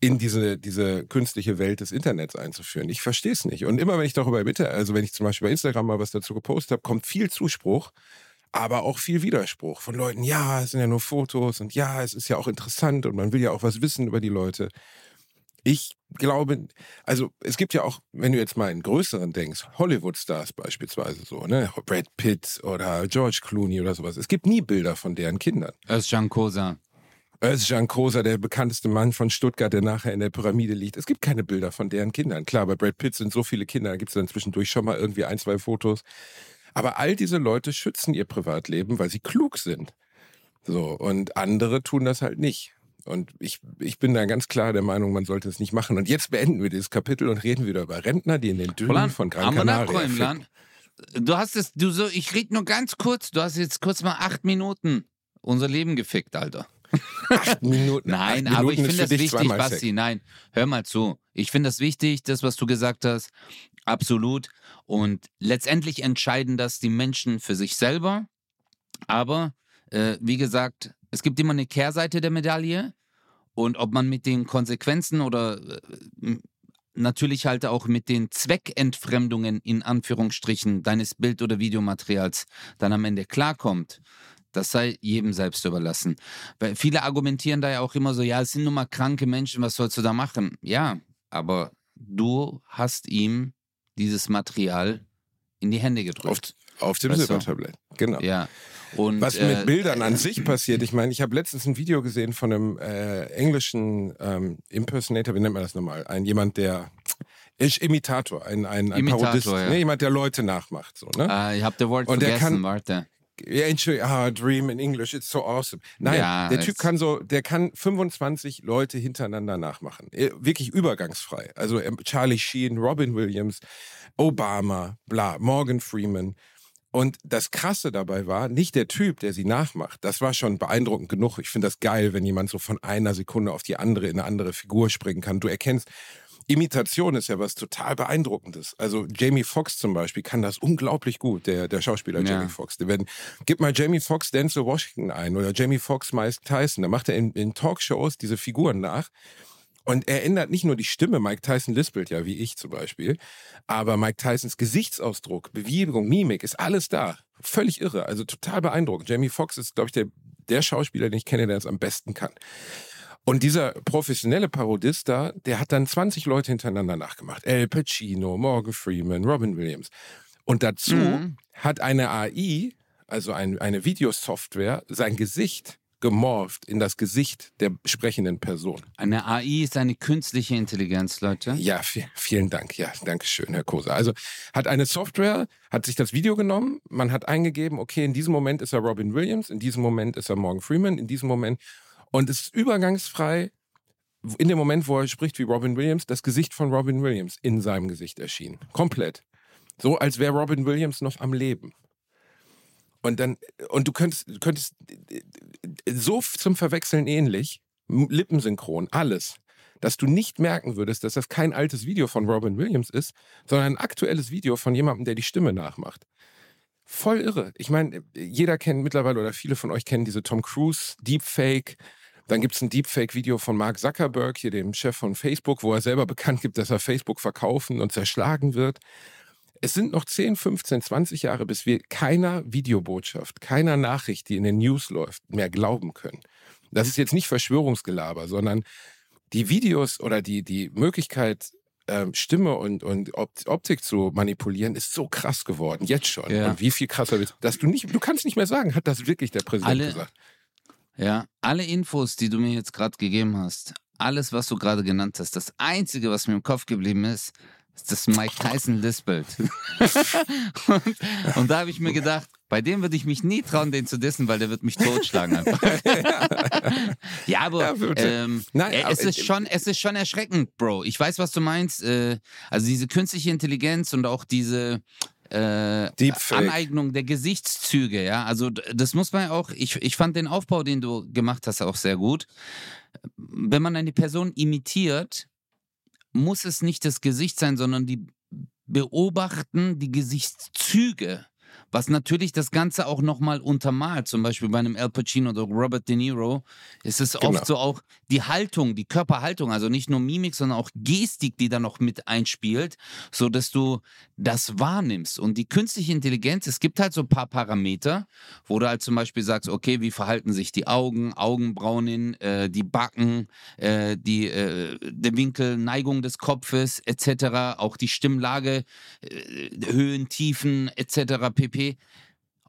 in diese, diese künstliche Welt des Internets einzuführen. Ich verstehe es nicht. Und immer wenn ich darüber bitte, also wenn ich zum Beispiel bei Instagram mal was dazu gepostet habe, kommt viel Zuspruch aber auch viel Widerspruch von Leuten, ja, es sind ja nur Fotos und ja, es ist ja auch interessant und man will ja auch was wissen über die Leute. Ich glaube, also es gibt ja auch, wenn du jetzt mal in größeren denkst, Hollywood-Stars beispielsweise so, ne, Brad Pitt oder George Clooney oder sowas. Es gibt nie Bilder von deren Kindern. Özcan Kosa. Özcan Kosa, der bekannteste Mann von Stuttgart, der nachher in der Pyramide liegt. Es gibt keine Bilder von deren Kindern. Klar, bei Brad Pitt sind so viele Kinder, da gibt es dann zwischendurch schon mal irgendwie ein, zwei Fotos. Aber all diese Leute schützen ihr Privatleben, weil sie klug sind. So, und andere tun das halt nicht. Und ich, ich bin da ganz klar der Meinung, man sollte es nicht machen. Und jetzt beenden wir dieses Kapitel und reden wieder über Rentner, die in den Dünen von Gran Canaria Du hast es, du so, ich rede nur ganz kurz, du hast jetzt kurz mal acht Minuten unser Leben gefickt, Alter. Acht Minuten. *laughs* Nein, acht aber Minuten ich finde das wichtig, Basti. Nein, hör mal zu. Ich finde das wichtig, das, was du gesagt hast. Absolut. Und letztendlich entscheiden das die Menschen für sich selber. Aber äh, wie gesagt, es gibt immer eine Kehrseite der Medaille. Und ob man mit den Konsequenzen oder äh, natürlich halt auch mit den Zweckentfremdungen in Anführungsstrichen deines Bild- oder Videomaterials dann am Ende klarkommt, das sei jedem selbst überlassen. Weil viele argumentieren da ja auch immer so, ja, es sind nur mal kranke Menschen, was sollst du da machen? Ja, aber du hast ihm dieses Material in die Hände gedrückt. Auf, auf dem Silbertablett, genau. Ja. Und, Was mit äh, Bildern an sich passiert, ich meine, ich habe letztens ein Video gesehen von einem äh, englischen ähm, Impersonator, wie nennt man das nochmal? Ein jemand, der ist Imitator, ein, ein, ein Imitator, Parodist, ja. ne? jemand, der Leute nachmacht. So, ne? Uh, ich habe das Wort Und vergessen, kann, warte. Ja, Entschuldigung, ah, Dream in English, it's so awesome. Nein, ja, der Typ kann so, der kann 25 Leute hintereinander nachmachen. Äh, wirklich übergangsfrei. Also ähm, Charlie Sheen, Robin Williams, Obama, bla, Morgan Freeman. Und das Krasse dabei war, nicht der Typ, der sie nachmacht. Das war schon beeindruckend genug. Ich finde das geil, wenn jemand so von einer Sekunde auf die andere in eine andere Figur springen kann. Du erkennst, Imitation ist ja was total beeindruckendes. Also Jamie Foxx zum Beispiel kann das unglaublich gut, der, der Schauspieler Ja. Jamie Foxx. Gib mal Jamie Foxx Denzel Washington ein oder Jamie Foxx Mike Tyson. Da macht er in, in Talkshows diese Figuren nach. Und er ändert nicht nur die Stimme, Mike Tyson lispelt ja, wie ich zum Beispiel, aber Mike Tysons Gesichtsausdruck, Bewegung, Mimik, ist alles da. Völlig irre, also total beeindruckend. Jamie Foxx ist, glaube ich, der, der Schauspieler, den ich kenne, der das am besten kann. Und dieser professionelle Parodist da, der hat dann 20 Leute hintereinander nachgemacht. Al Pacino, Morgan Freeman, Robin Williams. Und dazu Mhm. hat eine AI, also ein, eine Videosoftware, sein Gesicht gemorpht in das Gesicht der sprechenden Person. Eine AI ist eine künstliche Intelligenz, Leute. Ja, vi- vielen Dank. Ja, danke schön, Herr Koser. Also hat eine Software, hat sich das Video genommen, man hat eingegeben, okay, in diesem Moment ist er Robin Williams, in diesem Moment ist er Morgan Freeman, in diesem Moment und es ist übergangsfrei in dem Moment, wo er spricht wie Robin Williams, das Gesicht von Robin Williams in seinem Gesicht erschien. Komplett. So, als wäre Robin Williams noch am Leben. Und dann, und du könntest, könntest so zum Verwechseln ähnlich, lippensynchron, alles, dass du nicht merken würdest, dass das kein altes Video von Robin Williams ist, sondern ein aktuelles Video von jemandem, der die Stimme nachmacht. Voll irre. Ich meine, jeder kennt mittlerweile oder viele von euch kennen diese Tom Cruise Deepfake. Dann gibt es ein Deepfake-Video von Mark Zuckerberg, hier dem Chef von Facebook, wo er selber bekannt gibt, dass er Facebook verkaufen und zerschlagen wird. Es sind noch 10, 15, 20 Jahre, bis wir keiner Videobotschaft, keiner Nachricht, die in den News läuft, mehr glauben können. Das ist jetzt nicht Verschwörungsgelaber, sondern die Videos oder die, die Möglichkeit, ähm, Stimme und, und Opt Optik zu manipulieren, ist so krass geworden, jetzt schon. Ja. Und wie viel krasser wird, dass du nicht, du kannst nicht mehr sagen, hat das wirklich der Präsident Alle- gesagt. Ja, alle Infos, die du mir jetzt gerade gegeben hast, alles, was du gerade genannt hast, das Einzige, was mir im Kopf geblieben ist das Mike Tyson lispelt. und, und da habe ich mir gedacht, bei dem würde ich mich nie trauen, den zu dissen, weil der wird mich totschlagen einfach. ja, aber ähm, Nein, äh, es, ist schon, es ist schon erschreckend, Bro. Ich weiß, was du meinst. Äh, also diese künstliche Intelligenz und auch diese äh. Aneignung der Gesichtszüge, ja. Also das muss man ja auch, ich, ich fand den Aufbau, den du gemacht hast, auch sehr gut. Wenn man eine Person imitiert, muss es nicht das Gesicht sein, sondern die beobachten die Gesichtszüge. Was natürlich das Ganze auch nochmal untermalt. Zum Beispiel bei einem Al Pacino oder Robert De Niro ist es Genau. oft so auch die Haltung, die Körperhaltung, also nicht nur Mimik, sondern auch Gestik, die da noch mit einspielt, so dass du das wahrnimmst. Und die künstliche Intelligenz, es gibt halt so ein paar Parameter, wo du halt zum Beispiel sagst, okay, wie verhalten sich die Augen, Augenbraunen, äh, die Backen, äh, die, äh, der Winkel, Neigung des Kopfes etc., auch die Stimmlage, äh, Höhen, Tiefen etc. pp.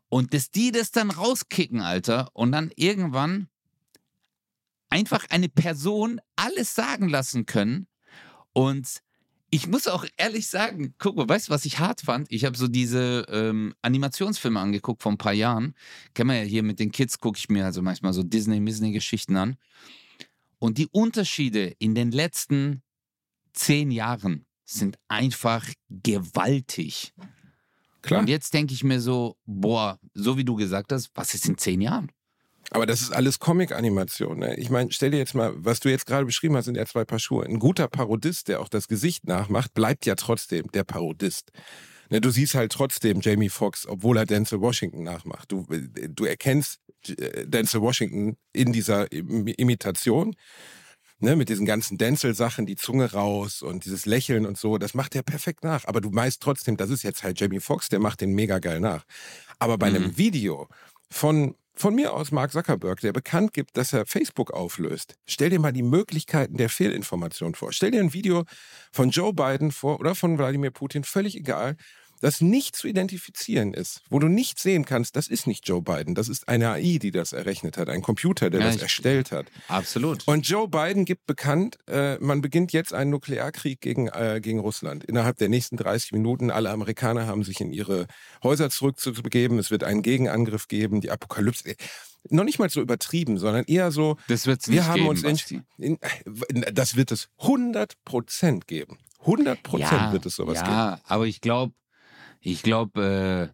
Und dass die das dann rauskicken, Alter, und dann irgendwann einfach eine Person alles sagen lassen können. Und ich muss auch ehrlich sagen, guck mal, weißt du, was ich hart fand? Ich habe so diese ähm, Animationsfilme angeguckt vor ein paar Jahren. Kennen wir ja hier mit den Kids, gucke ich mir also manchmal so Disney-Misney-Geschichten an. Und die Unterschiede in den letzten zehn Jahren sind einfach gewaltig. Klar. Und jetzt denke ich mir so, boah, so wie du gesagt hast, was ist in zehn Jahren? Aber das ist alles Comic-Animation. Ne? Ich meine, stell dir jetzt mal, was du jetzt gerade beschrieben hast, sind ja zwei Paar Schuhe. Ein guter Parodist, der auch das Gesicht nachmacht, bleibt ja trotzdem der Parodist. Ne, du siehst halt trotzdem Jamie Foxx, obwohl er Denzel Washington nachmacht. Du, du erkennst äh, Denzel Washington in dieser Im Imitation. Ne, mit diesen ganzen Denzel-Sachen, die Zunge raus und dieses Lächeln und so, das macht er perfekt nach. Aber du weißt trotzdem, das ist jetzt halt Jamie Foxx, der macht den mega geil nach. Aber bei Mhm. einem Video von, von mir aus Mark Zuckerberg, der bekannt gibt, dass er Facebook auflöst, stell dir mal die Möglichkeiten der Fehlinformation vor. Stell dir ein Video von Joe Biden vor oder von Wladimir Putin, völlig egal, das nicht zu identifizieren ist, wo du nicht sehen kannst, das ist nicht Joe Biden, das ist eine AI, die das errechnet hat, ein Computer, der Ja, das erstellt hat. Absolut. Und Joe Biden gibt bekannt, äh, man beginnt jetzt einen Nuklearkrieg gegen, äh, gegen Russland. Innerhalb der nächsten 30 Minuten, alle Amerikaner haben sich in ihre Häuser zurückzubegeben. Es wird einen Gegenangriff geben, die Apokalypse. äh, Noch nicht mal so übertrieben, sondern eher so, Das wird es wir nicht haben geben, uns in, in, äh, das wird es 100 Prozent geben. 100 Prozent wird es sowas ja, geben. aber ich glaube, ich glaube,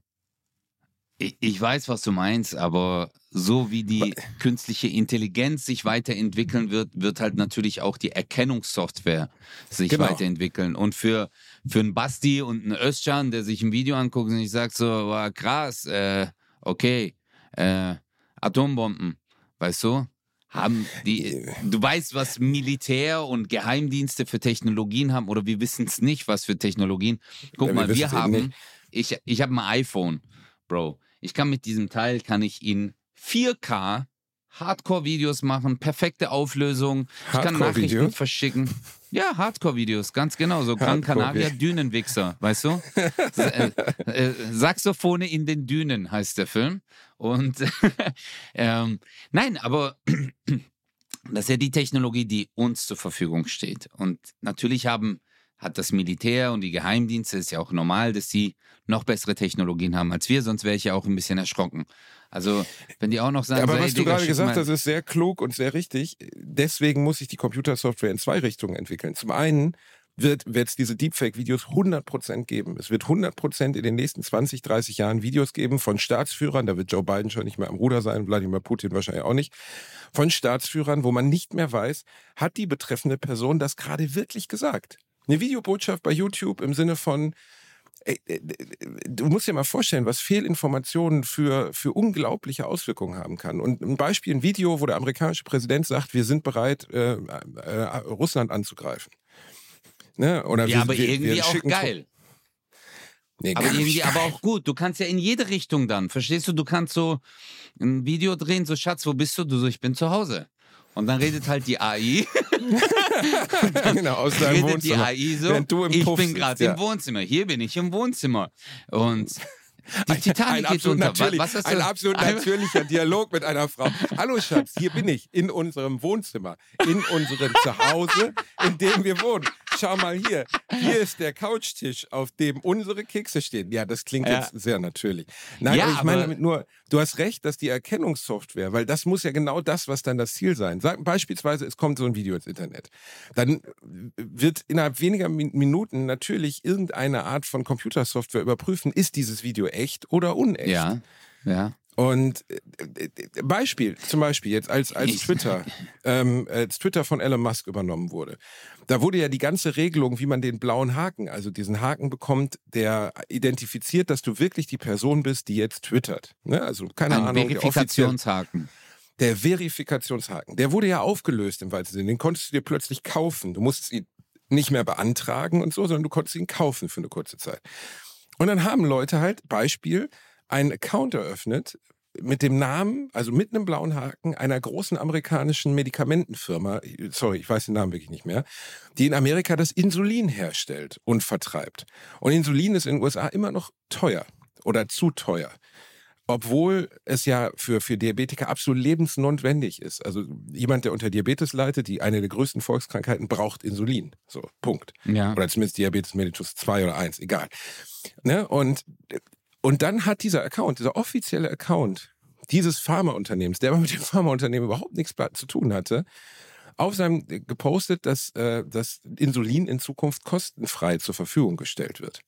Ich, ich weiß, was du meinst, aber so wie die künstliche Intelligenz sich weiterentwickeln wird, wird halt natürlich auch die Erkennungssoftware sich Genau. weiterentwickeln. Und für, für einen Basti und einen Özcan, der sich ein Video anguckt und ich sag so, wow, krass, äh, okay, äh, Atombomben, weißt du? Haben die, du weißt, was Militär und Geheimdienste für Technologien haben, oder wir wissen es nicht, was für Technologien. Guck Ja, wir mal, wir haben, nicht. Ich, ich habe ein iPhone, Bro. Ich kann mit diesem Teil, kann ich in 4K Hardcore-Videos machen, perfekte Auflösung. Ich kann? Nachrichten verschicken. Ja, Hardcore-Videos, ganz genau. So Gran Canaria Dünenwichser, weißt du? Äh, äh, Saxophone in den Dünen heißt der Film. Und *laughs* ähm, nein, aber *clears throat* das ist ja die Technologie, die uns zur Verfügung steht. Und natürlich haben, hat das Militär und die Geheimdienste, ist ja auch normal, dass sie noch bessere Technologien haben als wir, sonst wäre ich ja auch ein bisschen erschrocken. Also, wenn die auch noch sagen, aber so, was ey, du Digga, gerade gesagt hast, ist sehr klug und sehr richtig. Deswegen muss sich die Computersoftware in zwei Richtungen entwickeln. Zum einen wird es diese Deepfake-Videos 100% geben. Es wird 100% in den nächsten 20, 30 Jahren Videos geben von Staatsführern, da wird Joe Biden schon nicht mehr am Ruder sein, Wladimir Putin wahrscheinlich auch nicht, von Staatsführern, wo man nicht mehr weiß, hat die betreffende Person das gerade wirklich gesagt. Eine Videobotschaft bei YouTube im Sinne von, Ey, äh, du musst dir mal vorstellen, was Fehlinformationen für, für unglaubliche Auswirkungen haben kann. Und ein Beispiel, ein Video, wo der amerikanische Präsident sagt, wir sind bereit, äh, äh, Russland anzugreifen. Ne? Oder Ja, wir, aber wir, irgendwie wir auch geil. Nee, Aber irgendwie, aber auch gut. Du kannst ja in jede Richtung dann. Verstehst du? Du kannst so ein Video drehen, so Schatz, wo bist du? Du so, ich bin zu Hause. Und dann redet halt die AI. *laughs* genau, aus deinem redet die Wohnzimmer. AI so. Während du im ich Puff bin gerade ja. im Wohnzimmer. Hier bin ich im Wohnzimmer. Und die ein Titanic geht absolut, unter. natürlich, Was du? ein absolut natürlicher Dialog mit einer Frau. Hallo Schatz, hier bin ich in unserem Wohnzimmer, in unserem Zuhause, in dem wir wohnen. Schau mal hier, hier ist der Couchtisch, auf dem unsere Kekse stehen. Ja, das klingt Ja. jetzt sehr natürlich. Nein, Ja, ich meine damit nur, du hast recht, dass die Erkennungssoftware, weil das muss ja genau das, was dann das Ziel sein. Sag, beispielsweise, es kommt so ein Video ins Internet. Dann wird innerhalb weniger Min- Minuten natürlich irgendeine Art von Computersoftware überprüfen, ist dieses Video echt oder unecht. Ja, ja. Und äh, Beispiel, zum Beispiel jetzt als, als Twitter, ähm, als Twitter von Elon Musk übernommen wurde. Da wurde ja die ganze Regelung, wie man den blauen Haken, also diesen Haken bekommt, der identifiziert, dass du wirklich die Person bist, die jetzt twittert. Ne? Also keine Ein Ahnung, der Verifikationshaken. der Verifikationshaken, der wurde ja aufgelöst im weitesten Sinne. Den konntest du dir plötzlich kaufen. Du musstest ihn nicht mehr beantragen und so, sondern du konntest ihn kaufen für eine kurze Zeit. Und dann haben Leute halt, Beispiel, einen Account eröffnet mit dem Namen, also mit einem blauen Haken, einer großen amerikanischen Medikamentenfirma, sorry, ich weiß den Namen wirklich nicht mehr, die in Amerika das Insulin herstellt und vertreibt. Und Insulin ist in den USA immer noch teuer oder zu teuer obwohl es ja für, für Diabetiker absolut lebensnotwendig ist. Also jemand, der unter Diabetes leidet, die eine der größten Volkskrankheiten, braucht Insulin. So, Punkt. Ja. Oder zumindest Diabetes mellitus 2 oder 1, egal. Ne? Und, und dann hat dieser Account, dieser offizielle Account dieses Pharmaunternehmens, der aber mit dem Pharmaunternehmen überhaupt nichts zu tun hatte, auf seinem gepostet, dass äh, Insulin in Zukunft kostenfrei zur Verfügung gestellt wird.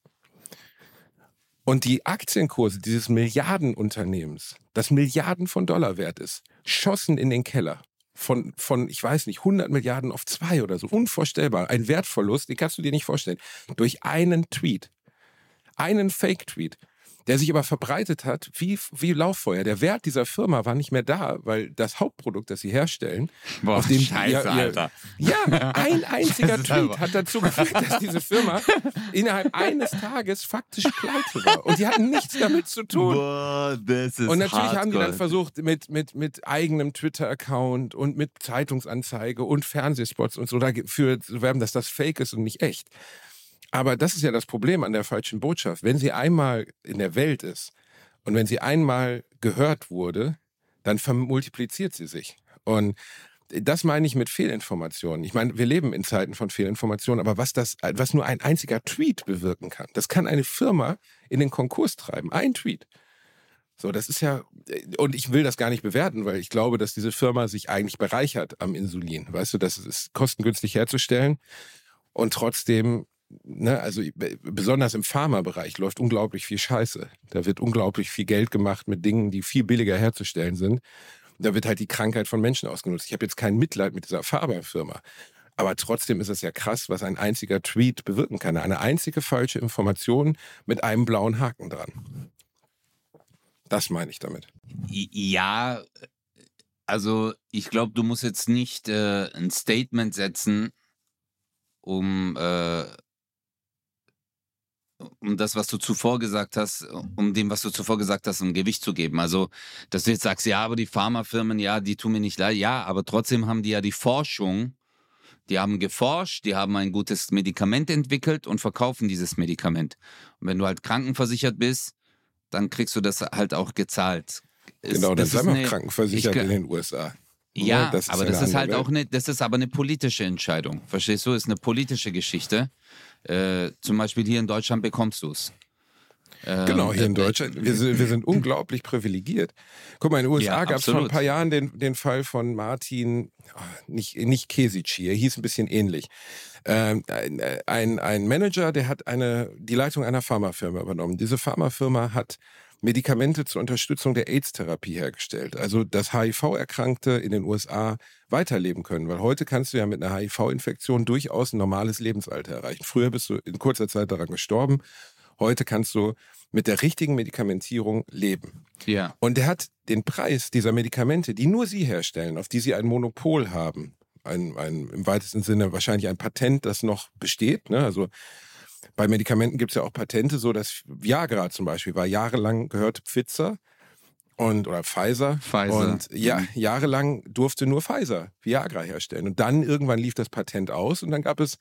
Und die Aktienkurse dieses Milliardenunternehmens, das Milliarden von Dollar wert ist, schossen in den Keller. Von, von, ich weiß nicht, 100 Milliarden auf zwei oder so. Unvorstellbar. Ein Wertverlust, den kannst du dir nicht vorstellen. Durch einen Tweet. Einen Fake-Tweet. Der sich aber verbreitet hat wie, wie Lauffeuer. Der Wert dieser Firma war nicht mehr da, weil das Hauptprodukt, das sie herstellen, Boah, auf dem scheiße, ihr- Alter. ja, ein *laughs* einziger Tweet hat dazu geführt, dass diese Firma innerhalb eines Tages faktisch pleite war. Und die hatten nichts damit zu tun. Boah, das ist Und natürlich haben die dann hardcore. versucht, mit, mit, mit eigenem Twitter-Account und mit Zeitungsanzeige und Fernsehspots und so dafür zu werben, dass das fake ist und nicht echt. Aber das ist ja das Problem an der falschen Botschaft. Wenn sie einmal in der Welt ist und wenn sie einmal gehört wurde, dann vermultipliziert sie sich. Und das meine ich mit Fehlinformationen. Ich meine, wir leben in Zeiten von Fehlinformationen, aber was das, was nur ein einziger Tweet bewirken kann, das kann eine Firma in den Konkurs treiben. Ein Tweet. So, das ist ja, und ich will das gar nicht bewerten, weil ich glaube, dass diese Firma sich eigentlich bereichert am Insulin. Weißt du, das ist kostengünstig herzustellen und trotzdem ne, also besonders im Pharmabereich läuft unglaublich viel Scheiße. Da wird unglaublich viel Geld gemacht mit Dingen, die viel billiger herzustellen sind. Da wird halt die Krankheit von Menschen ausgenutzt. Ich habe jetzt kein Mitleid mit dieser Pharmafirma. Aber trotzdem ist es ja krass, was ein einziger Tweet bewirken kann. Eine einzige falsche Information mit einem blauen Haken dran. Das meine ich damit. Ja, also ich glaube, du musst jetzt nicht äh, ein Statement setzen, um, äh, um das, was du zuvor gesagt hast, um dem, was du zuvor gesagt hast, ein Gewicht zu geben. Also, dass du jetzt sagst, ja, aber die Pharmafirmen, ja, die tun mir nicht leid. Ja, aber trotzdem haben die ja die Forschung die haben geforscht, die haben ein gutes Medikament entwickelt und verkaufen dieses Medikament. Und wenn du halt krankenversichert bist, dann kriegst du das halt auch gezahlt. Genau, das, das ist auch krankenversichert ich, in den USA. Ja, das aber das ist halt Welt. auch eine, das ist aber eine politische Entscheidung. Verstehst du? Ist eine politische Geschichte. Äh, zum Beispiel hier in Deutschland bekommst du es. Ähm, genau, hier in äh, Deutschland. Wir sind, wir sind unglaublich privilegiert. Guck mal, in den USA ja, gab es vor ein paar Jahren den, den Fall von Martin, ah, nicht, nicht Kesici, er hieß ein bisschen ähnlich. Ähm, ein, ein Manager, der hat eine, die Leitung einer Pharmafirma übernommen. Diese Pharmafirma hat Medikamente zur Unterstützung der AIDS-Therapie hergestellt. Also, dass HIV-Erkrankte in den USA weiterleben können. Weil heute kannst du ja mit einer HIV-Infektion durchaus ein normales Lebensalter erreichen. Früher bist du in kurzer Zeit daran gestorben. Heute kannst du mit der richtigen Medikamentierung leben. Ja. Und er hat den Preis dieser Medikamente, die nur sie herstellen, auf die sie ein Monopol haben, ein, ein, im weitesten Sinne wahrscheinlich ein Patent, das noch besteht. Ne? Also bei Medikamenten gibt es ja auch Patente, so dass Viagra zum Beispiel war jahrelang gehört Pfizer und oder Pfizer. Pfizer. Und ja, mhm. jahrelang durfte nur Pfizer Viagra herstellen. Und dann irgendwann lief das Patent aus und dann gab es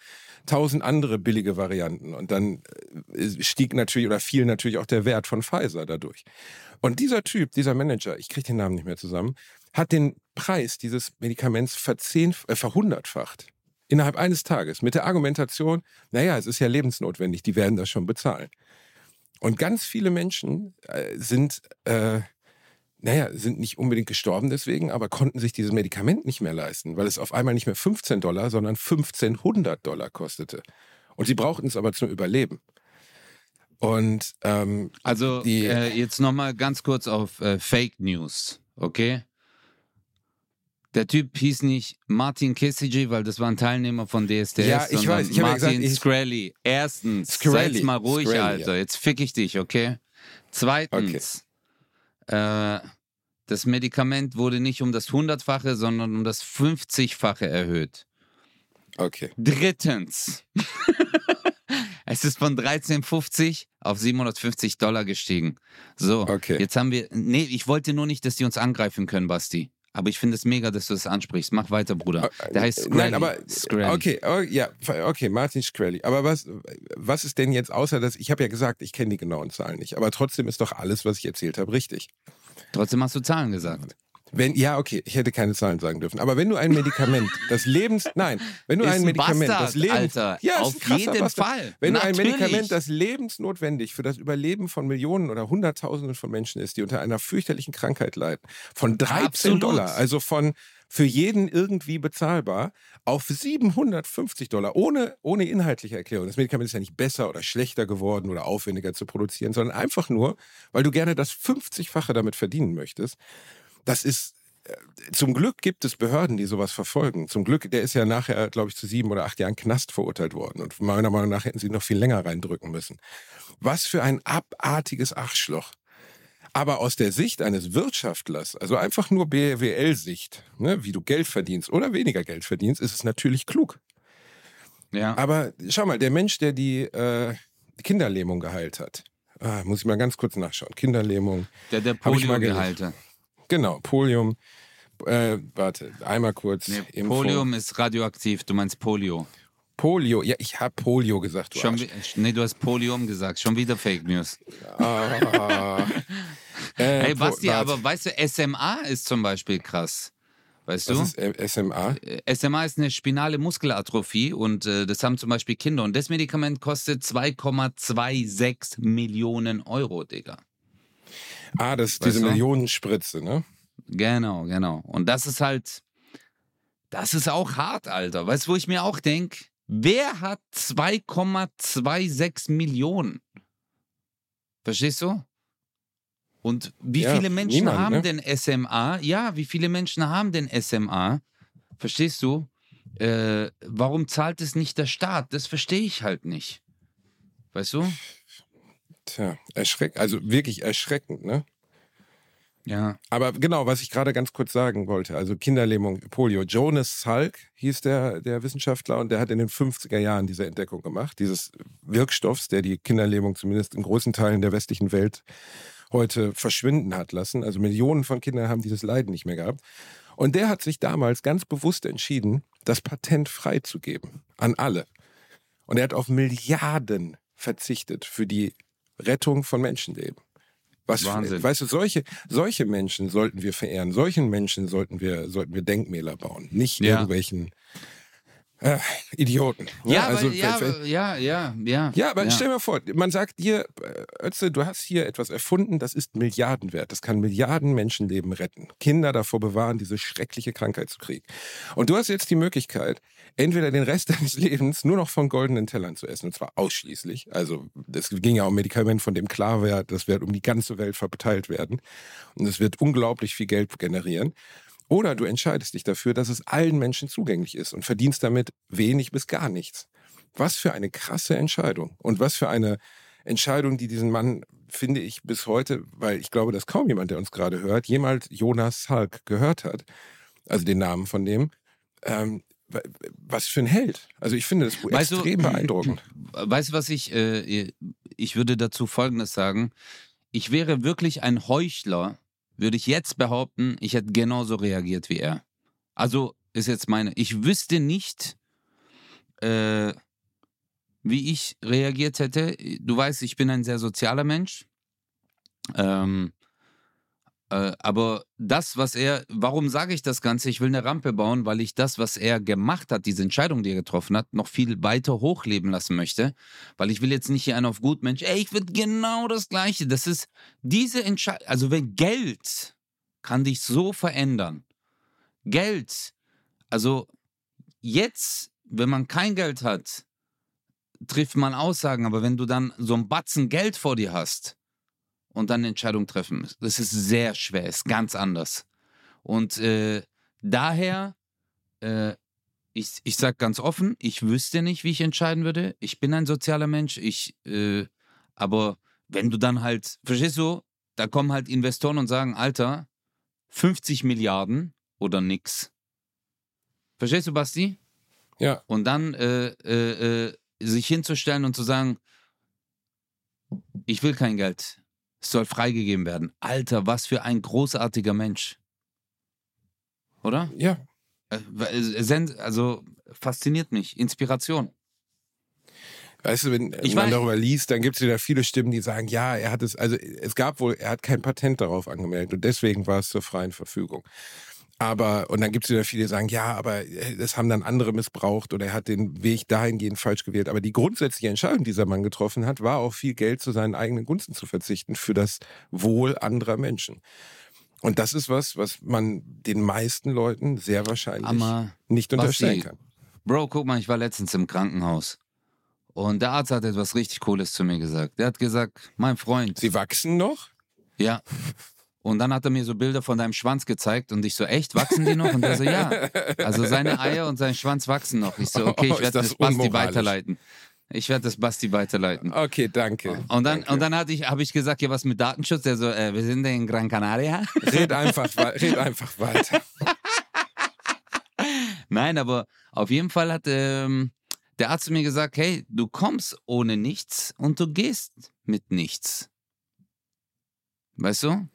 tausend andere billige Varianten. Und dann äh, stieg natürlich oder fiel natürlich auch der Wert von Pfizer dadurch. Und dieser Typ, dieser Manager, ich kriege den Namen nicht mehr zusammen, hat den Preis dieses Medikaments verzehn, äh, verhundertfacht. Innerhalb eines Tages. Mit der Argumentation, naja, es ist ja lebensnotwendig, die werden das schon bezahlen. Und ganz viele Menschen äh, sind äh, naja, sind nicht unbedingt gestorben deswegen, aber konnten sich dieses Medikament nicht mehr leisten, weil es auf einmal nicht mehr 15 Dollar, sondern 1500 Dollar kostete. Und sie brauchten es aber zum Überleben. Und ähm, also die, äh, jetzt nochmal ganz kurz auf äh, Fake News, okay? Der Typ hieß nicht Martin Kessigi, weil das war ein Teilnehmer von DSDS, ja, ich sondern weiß, ich Martin gesagt, Screlly. Erstens, Screlly. sei mal ruhig, Screlly, Alter. Ja. Jetzt fick ich dich, okay? Zweitens, äh, das Medikament wurde nicht um das Hundertfache, sondern um das 50-fache erhöht. Okay. Drittens. *laughs* es ist von 13,50 auf 750 Dollar gestiegen. So, okay. jetzt haben wir. Nee, ich wollte nur nicht, dass die uns angreifen können, Basti. Aber ich finde es mega, dass du das ansprichst. Mach weiter, Bruder. Der heißt Screlly. Nein, aber Screlly. okay, oh, ja, okay, Martin Screlly. Aber was, was ist denn jetzt außer dass ich habe ja gesagt, ich kenne die genauen Zahlen nicht. Aber trotzdem ist doch alles, was ich erzählt habe, richtig. Trotzdem hast du Zahlen gesagt. Wenn, ja, okay, ich hätte keine Zahlen sagen dürfen. Aber wenn du ein Medikament, das Lebens, *laughs* nein, wenn du ist ein Medikament, Bastard, das Lebens, Alter, ja, auf jeden Bastard. Fall. Wenn Natürlich. du ein Medikament, das lebensnotwendig für das Überleben von Millionen oder Hunderttausenden von Menschen ist, die unter einer fürchterlichen Krankheit leiden, von 13 Absolut. Dollar, also von für jeden irgendwie bezahlbar, auf 750 Dollar, ohne, ohne inhaltliche Erklärung. Das Medikament ist ja nicht besser oder schlechter geworden oder aufwendiger zu produzieren, sondern einfach nur, weil du gerne das 50-fache damit verdienen möchtest. Das ist äh, zum Glück gibt es Behörden, die sowas verfolgen. Zum Glück, der ist ja nachher, glaube ich, zu sieben oder acht Jahren Knast verurteilt worden. Und meiner Meinung nach hätten sie noch viel länger reindrücken müssen. Was für ein abartiges Arschloch. Aber aus der Sicht eines Wirtschaftlers, also einfach nur BWL-Sicht, ne, wie du Geld verdienst oder weniger Geld verdienst, ist es natürlich klug. Ja. Aber schau mal, der Mensch, der die, äh, Kinderlähmung geheilt hat, ah, muss ich mal ganz kurz nachschauen. Kinderlähmung. Der, der Polio geheilte. Genau, Polium. Äh, warte, einmal kurz. Nee, Polium ist radioaktiv, du meinst Polio. Polio, ja, ich habe Polio gesagt. Du Schon, nee, du hast Polium gesagt, schon wieder Fake News. Ah, *laughs* äh, hey Basti, aber weißt du, SMA ist zum Beispiel krass. Weißt Was du? ist SMA? SMA ist eine spinale Muskelatrophie und äh, das haben zum Beispiel Kinder. Und das Medikament kostet 2,26 Millionen Euro, Digga. Ah, das ist diese Millionenspritze, ne? Genau, genau. Und das ist halt, das ist auch hart, Alter. Weißt du, wo ich mir auch denke, Wer hat 2,26 Millionen? Verstehst du? Und wie Ja, viele Menschen niemand, haben ne? denn SMA? Ja, wie viele Menschen haben denn SMA? Verstehst du? Äh, warum zahlt es nicht der Staat? Das verstehe ich halt nicht. Weißt du? Tja, erschreckend, also wirklich erschreckend, ne? Ja. Aber genau, was ich gerade ganz kurz sagen wollte, also Kinderlähmung, Polio. Jonas Salk hieß der, der Wissenschaftler und der hat in den 50er Jahren diese Entdeckung gemacht, dieses Wirkstoffs, der die Kinderlähmung zumindest in großen Teilen der westlichen Welt heute verschwinden hat lassen. Also Millionen von Kindern haben dieses Leiden nicht mehr gehabt. Und der hat sich damals ganz bewusst entschieden, das Patent freizugeben an alle. Und er hat auf Milliarden verzichtet für die Rettung von Menschenleben. Was, Wahnsinn. Weißt du, solche, solche Menschen sollten wir verehren. Solchen Menschen sollten wir, sollten wir Denkmäler bauen. Nicht Ja. irgendwelchen äh, Idioten. Ja, also, weil, ja, ja, ja, ja. ja, aber stell mir vor, man sagt dir, äh, Ötze, du hast hier etwas erfunden, das ist Milliarden wert. Das kann Milliarden Menschenleben retten. Kinder davor bewahren, diese schreckliche Krankheit zu kriegen. Und du hast jetzt die Möglichkeit, entweder den Rest *laughs* deines Lebens nur noch von goldenen Tellern zu essen, und zwar ausschließlich. Also, es ging ja um Medikament, von dem klar wäre, das wird um die ganze Welt verteilt werden. Und es wird unglaublich viel Geld generieren. Oder du entscheidest dich dafür, dass es allen Menschen zugänglich ist und verdienst damit wenig bis gar nichts. Was für eine krasse Entscheidung. Und was für eine Entscheidung, die diesen Mann, finde ich, bis heute, weil ich glaube, dass kaum jemand, der uns gerade hört, jemals Jonas Salk gehört hat. Also den Namen von dem. Ähm, wa- was für ein Held. Also ich finde das Weißt du- extrem beeindruckend. *clears throat* Weißt du, was ich, äh, ich würde dazu Folgendes sagen. Ich wäre wirklich ein Heuchler, würde ich jetzt behaupten, ich hätte genauso reagiert wie er. Also ist jetzt meine, ich wüsste nicht, äh, wie ich reagiert hätte. Du weißt, ich bin ein sehr sozialer Mensch. Ähm, äh, aber das, was er, warum sage ich das Ganze? Ich will eine Rampe bauen, weil ich das, was er gemacht hat, diese Entscheidung, die er getroffen hat, noch viel weiter hochleben lassen möchte. Weil ich will jetzt nicht hier einen auf gut Mensch, ey, ich will genau das Gleiche. Das ist diese Entscheidung, also wenn Geld kann dich so verändern. Geld, also jetzt, wenn man kein Geld hat, trifft man Aussagen, aber wenn du dann so einen Batzen Geld vor dir hast, und dann eine Entscheidung treffen. Das ist sehr schwer, ist ganz anders. Und äh, daher, äh, ich, ich sage ganz offen, ich wüsste nicht, wie ich entscheiden würde. Ich bin ein sozialer Mensch, ich, äh, aber wenn du dann halt, verstehst du, da kommen halt Investoren und sagen, Alter, 50 Milliarden oder nix. Verstehst du, Basti? Ja. Und dann äh, äh, äh, sich hinzustellen und zu sagen, ich will kein Geld. Es soll freigegeben werden. Alter, was für ein großartiger Mensch. Oder? Ja. Äh, äh, Also fasziniert mich. Inspiration. Weißt du, wenn Ich man weiß- darüber liest, dann gibt es wieder viele Stimmen, die sagen, ja, er hat es, also es gab wohl, er hat kein Patent darauf angemeldet und deswegen war es zur freien Verfügung. Aber, und dann gibt es wieder viele, die sagen, ja, aber äh, das haben dann andere missbraucht oder er hat den Weg dahingehend falsch gewählt. Aber die grundsätzliche Entscheidung, die dieser Mann getroffen hat, war auf viel Geld zu seinen eigenen Gunsten zu verzichten für das Wohl anderer Menschen. Und das ist was, was man den meisten Leuten sehr wahrscheinlich Aber nicht unterstellen Basti, kann. Bro, guck mal, ich war letztens im Krankenhaus. Und der Arzt hat etwas richtig Cooles zu mir gesagt. Der hat gesagt, mein Freund. Sie wachsen noch? Ja. Und dann hat er mir so Bilder von deinem Schwanz gezeigt und ich so, echt, wachsen die noch? Und der so, ja. Also seine Eier und sein Schwanz wachsen noch. Ich so, *laughs* okay, ich Oh, werde das das Basti weiterleiten. Ich werde das Basti weiterleiten. Okay, danke. Und dann, danke. und dann hatte ich, habe ich gesagt, ja, was mit Datenschutz? Der so, äh, wir sind in Gran Canaria. *laughs* Red einfach, red einfach weiter. *laughs* Nein, aber auf jeden Fall hat ähm, der Arzt mir gesagt, hey, du kommst ohne nichts und du gehst mit nichts. Weißt du?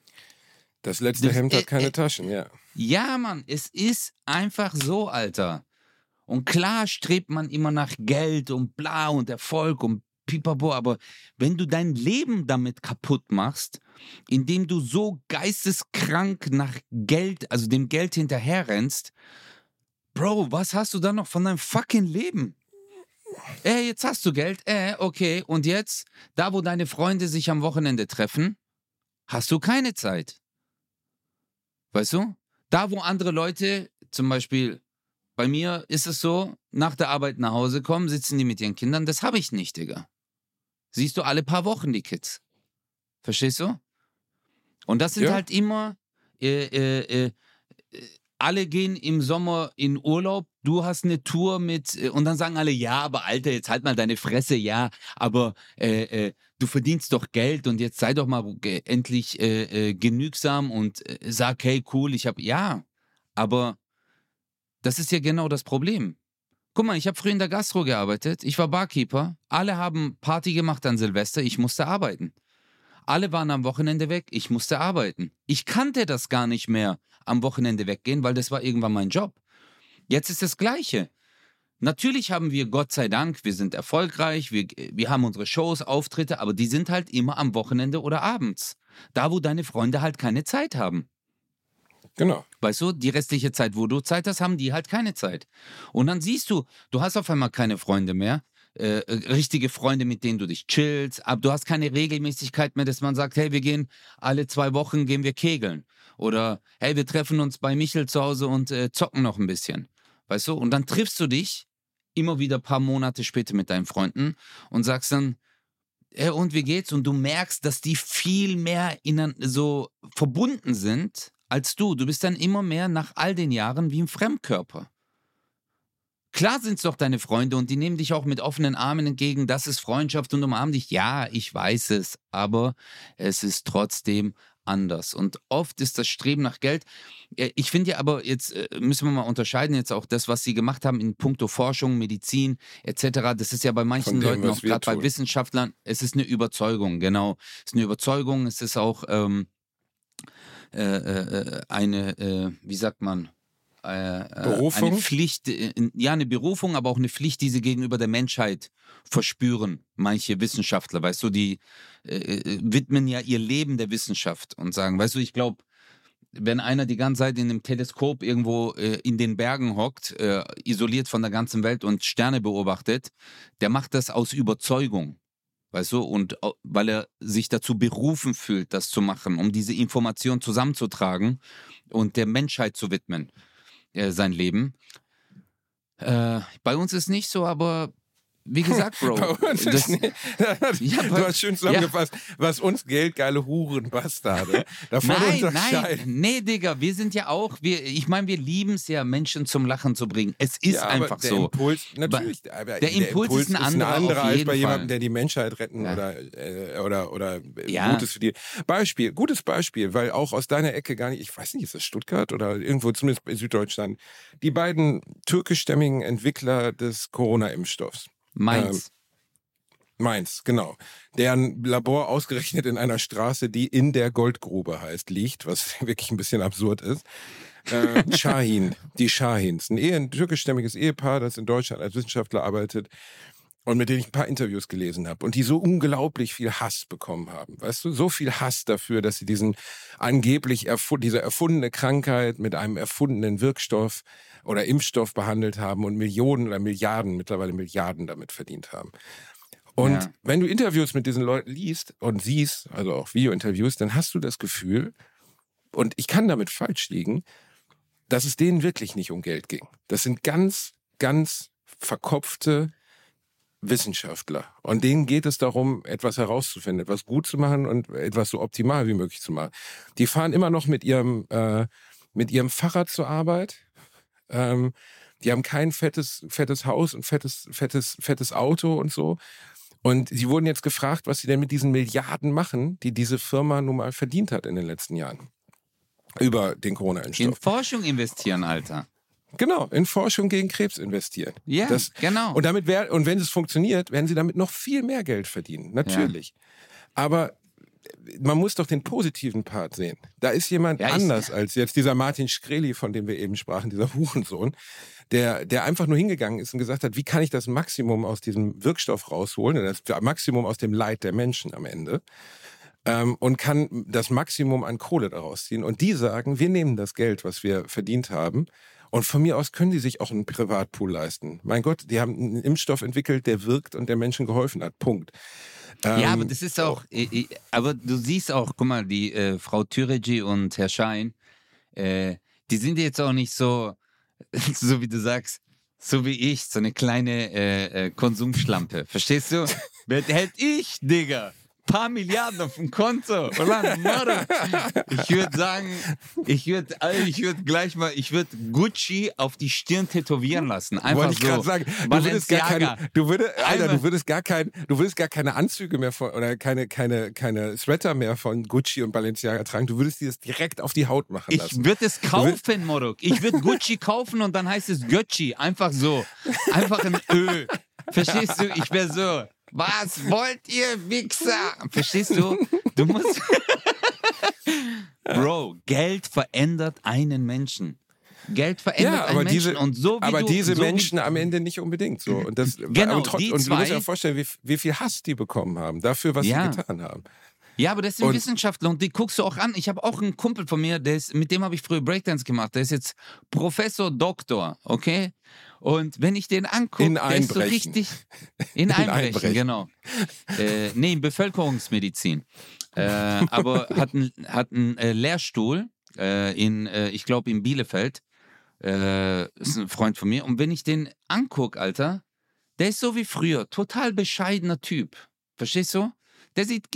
Das letzte Das- Hemd hat keine äh, Taschen, ja. Ja, Mann, es ist einfach so, Alter. Und klar strebt man immer nach Geld und bla und Erfolg und pipapo, aber wenn du dein Leben damit kaputt machst, indem du so geisteskrank nach Geld, also dem Geld hinterherrennst, Bro, was hast du dann noch von deinem fucking Leben? Äh, jetzt hast du Geld, äh, okay, und jetzt, da wo deine Freunde sich am Wochenende treffen, hast du keine Zeit. Weißt du? Da, wo andere Leute zum Beispiel bei mir ist es so, nach der Arbeit nach Hause kommen, sitzen die mit ihren Kindern. Das habe ich nicht, Digga. Siehst du alle paar Wochen die Kids. Verstehst du? Und das sind Ja. halt immer, äh, äh, äh, alle gehen im Sommer in Urlaub, du hast eine Tour mit, äh, und dann sagen alle, ja, aber Alter, jetzt halt mal deine Fresse, ja, aber äh, äh, du verdienst doch Geld und jetzt sei doch mal endlich äh, äh, genügsam und äh, sag, hey, cool, ich habe, ja, aber das ist ja genau das Problem. Guck mal, ich habe früher in der Gastro gearbeitet, ich war Barkeeper, alle haben Party gemacht an Silvester, ich musste arbeiten. Alle waren am Wochenende weg, ich musste arbeiten. Ich kannte das gar nicht mehr, am Wochenende weggehen, weil das war irgendwann mein Job. Jetzt ist das Gleiche. Natürlich haben wir, Gott sei Dank, wir sind erfolgreich, wir, wir haben unsere Shows, Auftritte, aber die sind halt immer am Wochenende oder abends. Da, wo deine Freunde halt keine Zeit haben. Genau. Weißt du, die restliche Zeit, wo du Zeit hast, haben die halt keine Zeit. Und dann siehst du, du hast auf einmal keine Freunde mehr, äh, äh, richtige Freunde, mit denen du dich chillst, aber du hast keine Regelmäßigkeit mehr, dass man sagt, hey, wir gehen alle zwei Wochen, gehen wir kegeln. Oder hey, wir treffen uns bei Michel zu Hause und äh, zocken noch ein bisschen. Weißt du? Und dann triffst du dich immer wieder ein paar Monate später mit deinen Freunden und sagst dann, hey, und wie geht's? Und du merkst, dass die viel mehr innen so verbunden sind als du. Du bist dann immer mehr nach all den Jahren wie ein Fremdkörper. Klar sind es doch deine Freunde und die nehmen dich auch mit offenen Armen entgegen. Das ist Freundschaft und umarmen dich. Ja, ich weiß es, aber es ist trotzdem anders. Und oft ist das Streben nach Geld. Äh, Ich finde ja aber, jetzt äh, müssen wir mal unterscheiden, jetzt auch das, was sie gemacht haben in puncto Forschung, Medizin etc. Das ist ja bei manchen dem, Leuten, auch gerade bei. Wissenschaftlern, es ist eine Überzeugung, genau. Es ist eine Überzeugung, es ist auch ähm, äh, äh, eine, äh, wie sagt man, äh, äh, Berufung? eine Pflicht, äh, ja, eine Berufung, aber auch eine Pflicht, die sie gegenüber der Menschheit verspüren. Manche Wissenschaftler, weißt du, die äh, äh, widmen ja ihr Leben der Wissenschaft und sagen, weißt du, ich glaube, wenn einer die ganze Zeit in einem Teleskop irgendwo äh, in den Bergen hockt, äh, isoliert von der ganzen Welt und Sterne beobachtet, der macht das aus Überzeugung. Weißt du, und weil er sich dazu berufen fühlt, das zu machen, um diese Information zusammenzutragen und der Menschheit zu widmen, äh, sein Leben. Äh, bei uns ist nicht so, aber wie gesagt, Bro. *laughs* Bei uns das, ist *laughs* *laughs* Ja, du hast schön zusammengefasst, was uns geldgeile Huren Bastarde davon Nein, nein, nee, Digga, wir sind ja auch, wir, ich meine, wir lieben es ja, Menschen zum Lachen zu bringen. Es ist Ja, einfach der so. Impuls, natürlich, aber der Impuls ist ein anderer, auf als jeden bei jemandem, der die Menschheit retten Ja. oder, äh, oder, oder Ja. Gutes für die. Beispiel, gutes Beispiel, weil auch aus deiner Ecke gar nicht, ich weiß nicht, ist das Stuttgart oder irgendwo zumindest in Süddeutschland, die beiden türkischstämmigen Entwickler des Corona-Impfstoffs. Meins. Mainz, genau. Deren Labor ausgerechnet in einer Straße, die in der Goldgrube heißt, liegt, was *laughs* wirklich ein bisschen absurd ist. Äh, *laughs* Shahin, die Shahins, ein, Ehe, ein türkischstämmiges Ehepaar, das in Deutschland als Wissenschaftler arbeitet und mit denen ich ein paar Interviews gelesen habe und die so unglaublich viel Hass bekommen haben. Weißt du, so viel Hass dafür, dass sie diesen angeblich erfu diese erfundene Krankheit mit einem erfundenen Wirkstoff oder Impfstoff behandelt haben und Millionen oder Milliarden, mittlerweile Milliarden damit verdient haben. Und Ja. wenn du Interviews mit diesen Leuten liest und siehst, also auch Video-Interviews, dann hast du das Gefühl, und ich kann damit falsch liegen, dass es denen wirklich nicht um Geld ging. Das sind ganz, ganz verkopfte Wissenschaftler. Und denen geht es darum, etwas herauszufinden, etwas gut zu machen und etwas so optimal wie möglich zu machen. Die fahren immer noch mit ihrem, äh, mit ihrem Fahrrad zur Arbeit. Ähm, die haben kein fettes, fettes Haus und fettes, fettes, fettes Auto und so. Und sie wurden jetzt gefragt, was sie denn mit diesen Milliarden machen, die diese Firma nun mal verdient hat in den letzten Jahren. Über den In Corona-Impfstoff. Forschung investieren, Alter. Genau, in Forschung gegen Krebs investieren. Ja, Das- genau. Und damit wär, und wenn es funktioniert, werden sie damit noch viel mehr Geld verdienen. Natürlich. Aber man muss doch den positiven Part sehen. Da ist jemand Ja, ich- anders als jetzt dieser Martin Shkreli, von dem wir eben sprachen, dieser Hurensohn, der, der einfach nur hingegangen ist und gesagt hat, wie kann ich das Maximum aus diesem Wirkstoff rausholen, das Maximum aus dem Leid der Menschen am Ende ähm, und kann das Maximum an Kohle daraus ziehen. Und die sagen, wir nehmen das Geld, was wir verdient haben. Und von mir aus können die sich auch einen Privatpool leisten. Mein Gott, die haben einen Impfstoff entwickelt, der wirkt und der Menschen geholfen hat. Punkt. Ja, Ähm, aber das ist auch, äh, aber du siehst auch, guck mal, die äh, Frau Türeci und Herr Schein, äh, die sind jetzt auch nicht so *laughs* so wie du sagst, so wie ich, so eine kleine äh, äh, Konsumschlampe. Verstehst du? *laughs* Wer hält ich, Digga? Paar Milliarden auf dem Konto. Ich würde sagen, ich würde ich würd gleich mal, ich würde Gucci auf die Stirn tätowieren lassen. Einfach Wollte ich so. gerade sagen, du würdest gar keine, du würdest, Alter, du würdest gar kein, du würdest gar keine Anzüge mehr von, oder keine, keine, keine Sweater mehr von Gucci und Balenciaga tragen. Du würdest dir das direkt auf die Haut machen lassen. Ich würde es kaufen, Morok. Ich würde Gucci kaufen und dann heißt es Göcci. Einfach so. Einfach ein Ö. Verstehst du? Ich wäre so. Was wollt ihr, Wichser? Verstehst du? Du musst. Bro, Geld verändert einen Menschen. Geld verändert ja, einen aber Menschen. diese, und so wie aber du, diese so wie- Menschen am Ende nicht unbedingt so. Und, das, Genau, trotz, die und du musst dir vorstellen, wie, wie viel Hass die bekommen haben dafür, was Ja. sie getan haben. Ja, aber das sind Und- Wissenschaftler und die guckst du auch an. Ich habe auch einen Kumpel von mir, der ist, mit dem habe ich früher Breakdance gemacht. Der ist jetzt Professor Doktor, okay? Und wenn ich den angucke, In der ist so richtig *laughs* in Einbrechen, Einbrechen. genau. äh, nee, in Bevölkerungsmedizin. Äh, aber *laughs* hat einen hat äh, Lehrstuhl äh, in, äh, ich glaube, in Bielefeld. Äh, ist ein Freund von mir. Und wenn ich den angucke, Alter, der ist so wie früher, total bescheidener Typ. Verstehst du? Der sieht,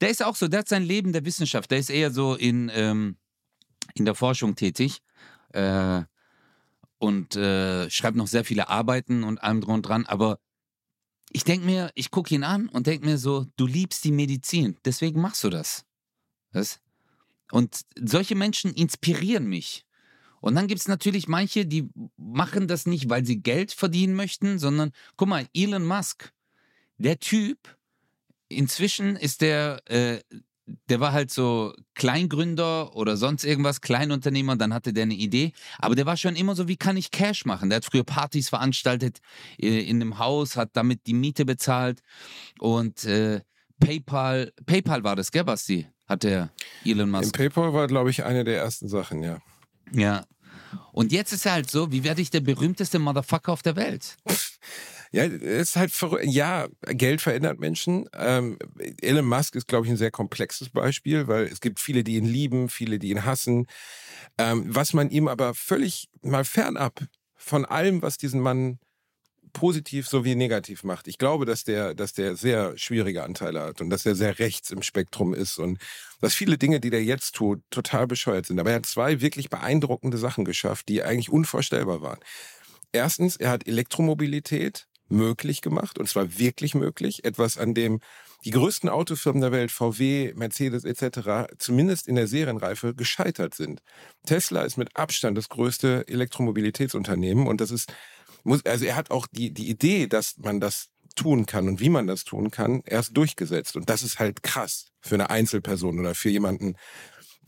der ist auch so, der hat sein Leben der Wissenschaft, der ist eher so in, ähm, in der Forschung tätig äh, und äh, schreibt noch sehr viele Arbeiten und allem drum und dran, aber ich denke mir, ich gucke ihn an und denke mir so, du liebst die Medizin, deswegen machst du das. das? Und solche Menschen inspirieren mich. Und dann gibt es natürlich manche, die machen das nicht, weil sie Geld verdienen möchten, sondern guck mal, Elon Musk, der Typ, inzwischen ist der, äh, der war halt so Kleingründer oder sonst irgendwas, Kleinunternehmer, dann hatte der eine Idee, aber der war schon immer so, wie kann ich Cash machen? Der hat früher Partys veranstaltet äh, in einem Haus, hat damit die Miete bezahlt und äh, PayPal, PayPal war das, gell, Basti? Hat der Elon Musk. PayPal war, glaube ich, eine der ersten Sachen, ja. Ja. Und jetzt ist er halt so, wie werde ich der berühmteste Motherfucker auf der Welt? *laughs* Ja, ist halt verrückt. Ja, Geld verändert Menschen. Ähm, Elon Musk ist, glaube ich, ein sehr komplexes Beispiel, weil es gibt viele, die ihn lieben, viele, die ihn hassen. Ähm, was man ihm aber völlig mal fernab von allem, was diesen Mann positiv sowie negativ macht. Ich glaube, dass der, dass der sehr schwierige Anteile hat und dass er sehr rechts im Spektrum ist und dass viele Dinge, die der jetzt tut, total bescheuert sind. Aber er hat zwei wirklich beeindruckende Sachen geschafft, die eigentlich unvorstellbar waren. Erstens, er hat Elektromobilität möglich gemacht und zwar wirklich möglich. Etwas, an dem die größten Autofirmen der Welt, VW, Mercedes etc., zumindest in der Serienreife gescheitert sind. Tesla ist mit Abstand das größte Elektromobilitätsunternehmen und das ist, muss, also er hat auch die, die Idee, dass man das tun kann und wie man das tun kann, erst durchgesetzt. Und das ist halt krass für eine Einzelperson oder für jemanden,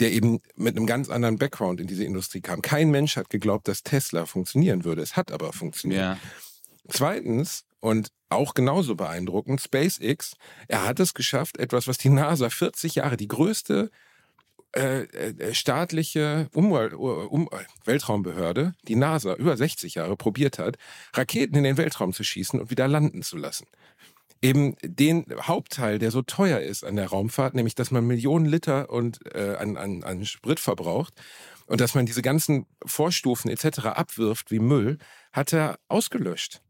der eben mit einem ganz anderen Background in diese Industrie kam. Kein Mensch hat geglaubt, dass Tesla funktionieren würde. Es hat aber funktioniert. Ja. Zweitens, und auch genauso beeindruckend, SpaceX, er hat es geschafft, etwas, was die NASA 40 Jahre, die größte äh, äh, staatliche Umwelt, um, Weltraumbehörde, die NASA, über 60 Jahre probiert hat, Raketen in den Weltraum zu schießen und wieder landen zu lassen. Eben den Hauptteil, der so teuer ist an der Raumfahrt, nämlich dass man Millionen Liter und äh, an, an, an Sprit verbraucht und dass man diese ganzen Vorstufen etc. abwirft wie Müll, hat er ausgelöscht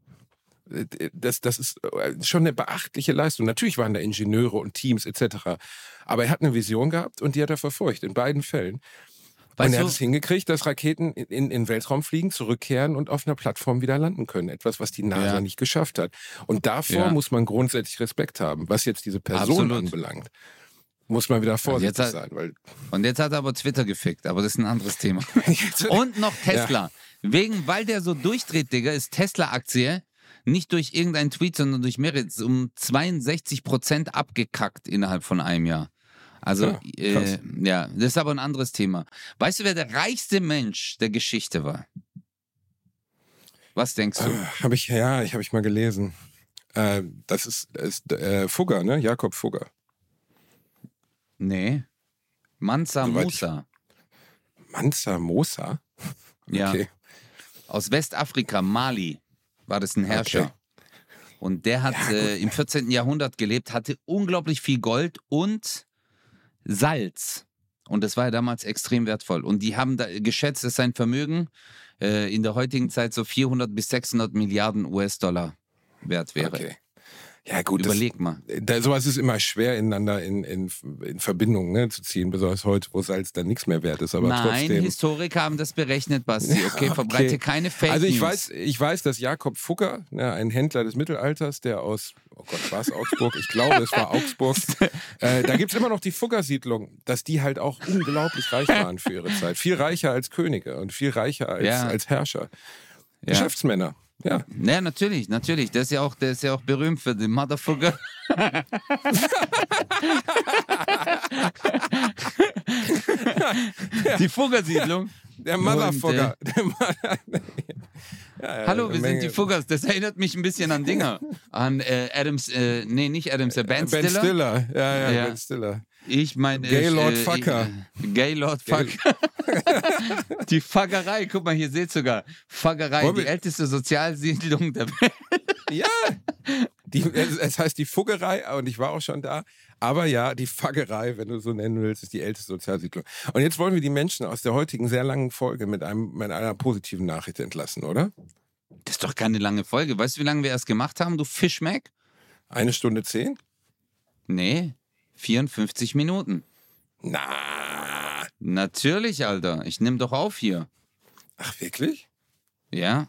das, das ist äh, schon eine beachtliche Leistung. Natürlich waren da Ingenieure und Teams etc. Aber er hat eine Vision gehabt und die hat er verfolgt, in beiden Fällen. Weißt und er hat es hingekriegt, dass Raketen in, den Weltraum fliegen, zurückkehren und auf einer Plattform wieder landen können. Etwas, was die NASA Ja. nicht geschafft hat. Und davor Ja. muss man grundsätzlich Respekt haben. Was jetzt diese Person Absolut. anbelangt, muss man wieder vorsichtig hat- sein. Weil Und jetzt hat er aber Twitter gefickt, aber das ist ein anderes Thema. *laughs* Und noch Tesla. Wegen, weil der so durchdreht, Digga, ist Tesla-Aktie nicht durch irgendeinen Tweet, sondern durch mehrere um 62 Prozent abgekackt innerhalb von einem Jahr. Also, Ja, äh, ja, das ist aber ein anderes Thema. Weißt du, wer der reichste Mensch der Geschichte war? Was denkst du? habe ich, ja, ich habe ich mal gelesen. Äh, das ist, ist äh, Fugger, ne? Jakob Fugger. Nee. Mansa Soweit ich- Musa. Mansa Mosa? Ja. Okay. Aus Westafrika, Mali, war das ein Herrscher. Okay. Und der hat Ja, äh, im 14. Jahrhundert gelebt, hatte unglaublich viel Gold und Salz. Und das war ja damals extrem wertvoll. Und die haben da geschätzt, dass sein Vermögen äh, in der heutigen Zeit so 400 bis 600 Milliarden US-Dollar wert wäre. Okay. Ja, gut. Überleg das, mal. Da, sowas ist immer schwer ineinander in, in, in Verbindung ne, zu ziehen, besonders heute, wo Salz dann nichts mehr wert ist. Aber Nein, trotzdem. Historiker haben das berechnet, Basti. Okay, Okay. verbreite keine Fake Also ich News. weiß, ich weiß, dass Jakob Fugger, ne, ein Händler des Mittelalters, der aus, oh Gott, war es Augsburg? Ich glaube, es war Augsburg. *laughs* Äh, da gibt es immer noch die Fugger-Siedlung, dass die halt auch unglaublich reich waren für ihre Zeit. Viel reicher als Könige und viel reicher als, Ja. als Herrscher. Ja. Geschäftsmänner. Ja. Ja, natürlich, natürlich. Der ist ja auch, der ist ja auch berühmt für den Motherfucker. *laughs* Die Fuggersiedlung. Der Motherfucker. Der Mother- ja, *laughs* ja, Hallo, wir sind Menge- die Fuggers. Das erinnert mich ein bisschen an Dinger. An äh, Adams, äh, nee, nicht Adams, äh, Ben, Ben Stiller. Stiller. Ja, ja, Ja. Ben Stiller. Ich meine. Gaylord äh, Fucker. Äh, Gaylord Fucker. *laughs* die Faggerei, guck mal, hier seht sogar. Faggerei, Wollen die wir- älteste Sozialsiedlung der Welt. Ja. Die, es, es heißt die Fuggerei und ich war auch schon da. Aber ja, die Faggerei, wenn du so nennen willst, ist die älteste Sozialsiedlung. Und jetzt wollen wir die Menschen aus der heutigen sehr langen Folge mit, einem, mit einer positiven Nachricht entlassen, oder? Das ist doch keine lange Folge. Weißt du, wie lange wir erst gemacht haben, du Fischmeck? Eine Stunde zehn? Nee, 54 Minuten. Na. Natürlich, Alter. Ich nehme doch auf hier. Ach, wirklich? Ja?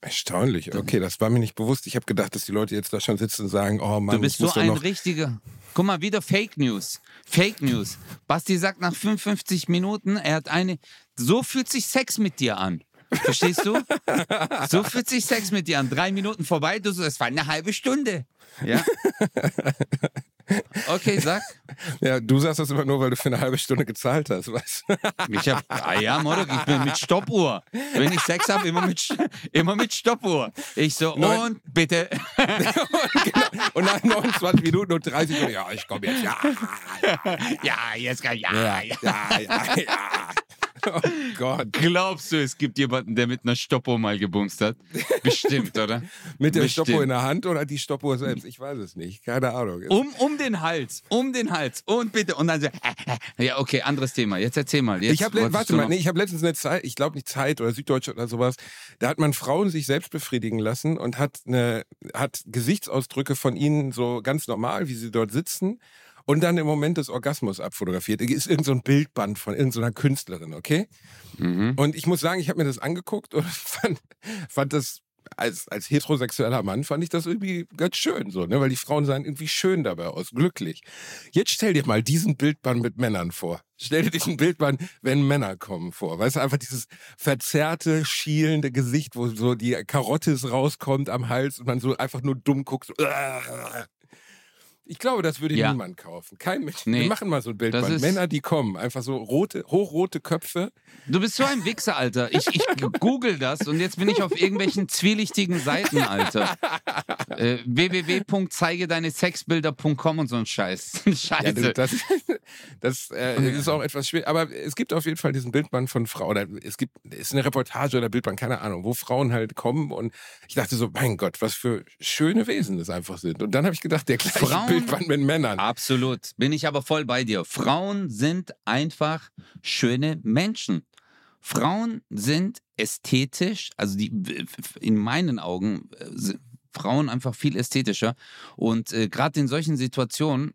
Erstaunlich. Okay, das war mir nicht bewusst. Ich habe gedacht, dass die Leute jetzt da schon sitzen und sagen, oh Mann, Du bist ich muss so ein noch. richtiger. Guck mal, wieder Fake News. Fake News. Basti sagt nach 55 Minuten, er hat eine. So fühlt sich Sex mit dir an. Verstehst du? So fühlt sich Sex mit dir an. Drei Minuten vorbei, du so, es war eine halbe Stunde. Ja? Okay, sag. Ja, du sagst das immer nur, weil du für eine halbe Stunde gezahlt hast, weißt du? Ich hab, ah ja, Modok, ich bin mit Stoppuhr. Wenn ich Sex habe, immer mit, immer mit Stoppuhr. Ich so, Neun- und bitte. genau. *laughs* Und nach 29 Minuten und 30 Minuten, ja, ich komme jetzt, ja, Ja, jetzt kann ja, ja. ja, ja, ja. Oh Gott. Glaubst du, es gibt jemanden, der mit einer Stoppuhr mal gebumst hat? Bestimmt, oder? *laughs* Mit der Bestimmt. Stoppuhr in der Hand oder die Stoppuhr selbst? Ich weiß es nicht. Keine Ahnung. Um, um den Hals, um den Hals und bitte. Und dann so, ja, okay, anderes Thema. Jetzt erzähl mal. Jetzt ich habe warte mal, nee, ich habe letztens eine Zeit, ich glaube nicht Zeit oder Süddeutsche oder sowas, da hat man Frauen sich selbst befriedigen lassen und hat eine hat Gesichtsausdrücke von ihnen so ganz normal, wie sie dort sitzen und dann im Moment des Orgasmus abfotografiert. Ist irgend so ein Bildband von irgendeiner Künstlerin, okay? Mhm. Und ich muss sagen, ich habe mir das angeguckt und *laughs* fand, fand das als, als heterosexueller Mann fand ich das irgendwie ganz schön so, ne? weil die Frauen sahen irgendwie schön dabei aus, glücklich. Jetzt stell dir mal diesen Bildband mit Männern vor. Stell dir diesen Bildband, wenn Männer kommen vor. Weißt du, einfach dieses verzerrte, schielende Gesicht, wo so die Karottis rauskommt am Hals und man so einfach nur dumm guckt. So, *laughs* ich glaube, das würde Ja. niemand kaufen. Kein Mensch. Nee. Wir machen mal so ein ist- Männer, die kommen. Einfach so rote, hochrote Köpfe. Du bist so ein Wichser, Alter. Ich, ich *laughs* google das und jetzt bin ich auf irgendwelchen zwielichtigen Seiten, Alter. *laughs* Äh, www.zeigedeinesexbilder.com und so ein Scheiß. *laughs* Ja, Scheiße. du, das das äh, ist auch etwas schwer. Aber es gibt auf jeden Fall diesen Bildband von Frauen. Oder es gibt, ist eine Reportage oder Bildband, keine Ahnung, wo Frauen halt kommen. Und ich dachte so, mein Gott, was für schöne Wesen das einfach sind. Und dann habe ich gedacht, der gleiche Frauen- Bildband mit Männern. Absolut. Bin ich aber voll bei dir. Frauen sind einfach schöne Menschen. Frauen sind ästhetisch, also die in meinen Augen äh, sind Frauen einfach viel ästhetischer. Und äh, gerade in solchen Situationen,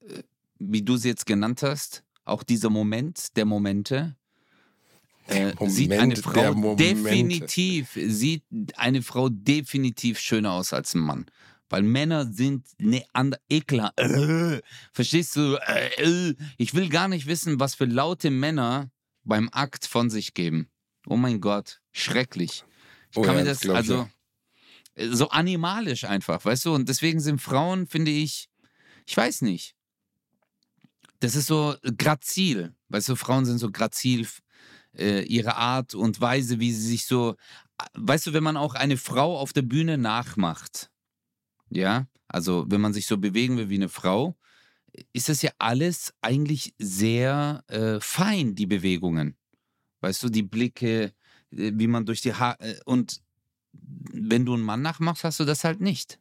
äh, wie du sie jetzt genannt hast, auch dieser Moment der Momente, äh, Moment sieht eine Frau definitiv, sieht eine Frau definitiv schöner aus als ein Mann. Weil Männer sind ne andere Ekler. Äh, verstehst du? Äh, äh. Ich will gar nicht wissen, was für laute Männer beim Akt von sich geben. Oh mein Gott, schrecklich. Ich Oh kann ja, mir das das, also äh, so animalisch einfach, weißt du? Und deswegen sind Frauen, finde ich, ich weiß nicht. Das ist so grazil, weißt du? Frauen sind so grazil, äh, ihre Art und Weise, wie sie sich so, weißt du, wenn man auch eine Frau auf der Bühne nachmacht, ja, also wenn man sich so bewegen will wie eine Frau, ist das ja alles eigentlich sehr äh, fein, die Bewegungen. Weißt du, die Blicke, äh, wie man durch die Haare. Und wenn du einen Mann nachmachst, hast du das halt nicht.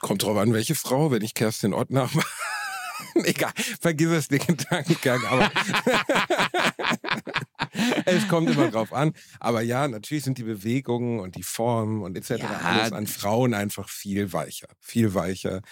Kommt drauf an, welche Frau, wenn ich Kerstin Ott nachmache. *laughs* Egal, vergiss es den Gedankengang. Aber *laughs* es kommt immer drauf an. Aber ja, natürlich sind die Bewegungen und die Formen und etc. Ja. alles an Frauen einfach viel weicher. Viel weicher.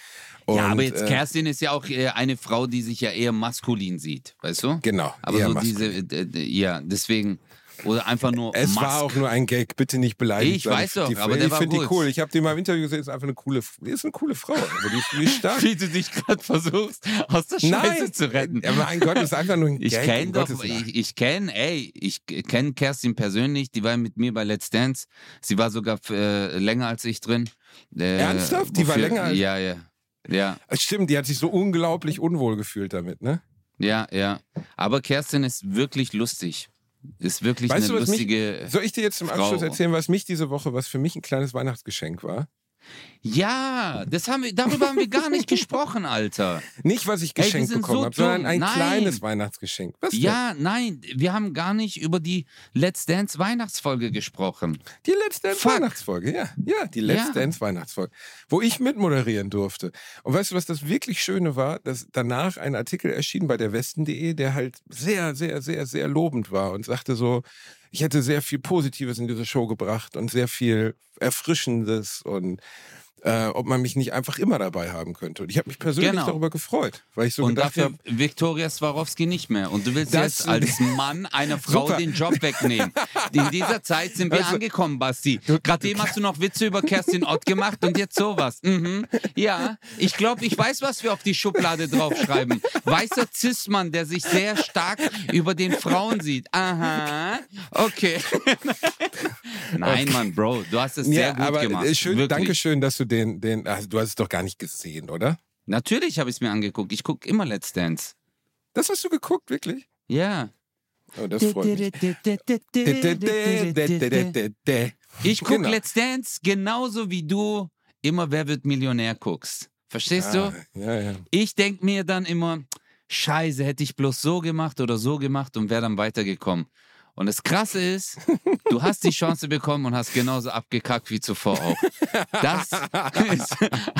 Und, ja, aber jetzt äh, Kerstin ist ja auch äh, eine Frau, die sich ja eher maskulin sieht, weißt du? Genau. Aber so maskulin. diese, äh, ja, deswegen, oder einfach nur Es Musk. war auch nur ein Gag, bitte nicht beleidigt. Ich weiß doch, die, aber ich der war finde die cool. Ich habe die mal im Interview gesehen, ist einfach eine coole, ist eine coole Frau. Also die, ist, stark. *laughs* Wie du dich gerade versuchst, aus der Scheiße Nein, zu retten. Ja, mein Gott, ist einfach nur ein Ich Gag. kenne um doch, ich, ich kenne, ey, ich kenne Kerstin persönlich, die war mit mir bei Let's Dance. Sie war sogar äh, länger als ich drin. Äh, Ernsthaft? Die war länger als- Ja, ja. Ja, Stimmt, die hat sich so unglaublich unwohl gefühlt damit, ne? ja, ja. Aber Kerstin ist wirklich lustig. Ist wirklich Weißt eine du, was mich- lustige. Soll ich dir jetzt zum Frau. Abschluss erzählen, was mich diese Woche, was für mich ein kleines Weihnachtsgeschenk war? Ja, das haben wir, darüber haben wir gar nicht gesprochen, Alter. Nicht, was ich Ey, geschenkt sind bekommen so habe, sondern ein Nein. kleines Weihnachtsgeschenk. Was denn? Ja, nein, wir haben gar nicht über die Let's Dance Weihnachtsfolge gesprochen. Die Let's Dance Fuck. Weihnachtsfolge, ja. Ja, die Let's Ja. Dance Weihnachtsfolge, wo ich mitmoderieren durfte. Und weißt du, was das wirklich Schöne war? Dass danach ein Artikel erschien bei der Westen.de, der halt sehr, sehr, sehr, sehr lobend war und sagte so, ich hätte sehr viel Positives in diese Show gebracht und sehr viel Erfrischendes und äh, ob man mich nicht einfach immer dabei haben könnte. Und ich habe mich persönlich Genau. darüber gefreut, weil ich so und gedacht dafür habe, Viktoria Swarovski nicht mehr. Und du willst jetzt als *laughs* Mann einer Frau Super. den Job wegnehmen. In dieser Zeit sind wir Also- angekommen, Basti. Gerade eben hast du noch Witze über Kerstin Ott gemacht und jetzt sowas. Mhm. Ja, ich glaube, ich weiß, was wir auf die Schublade draufschreiben. Weißer Cis-Mann, der sich sehr stark über den Frauen sieht. Aha, okay. *laughs* Nein, Mann, Bro, du hast es sehr ja, gut aber gemacht. äh, schön, Wirklich. danke schön, dass du den, den, also du hast es doch gar nicht gesehen, oder? Natürlich habe ich es mir angeguckt. Ich gucke immer Let's Dance. Das hast du geguckt, wirklich? Ja. Oh, das freut mich. Ich gucke Genau. Let's Dance genauso wie du immer Wer wird Millionär guckst. Verstehst Ah, du? ja, ja. Ich denke mir dann immer, scheiße, hätte ich bloß so gemacht oder so gemacht und wäre dann weitergekommen. Und das Krasse ist, du hast die Chance bekommen und hast genauso abgekackt wie zuvor auch. Das ist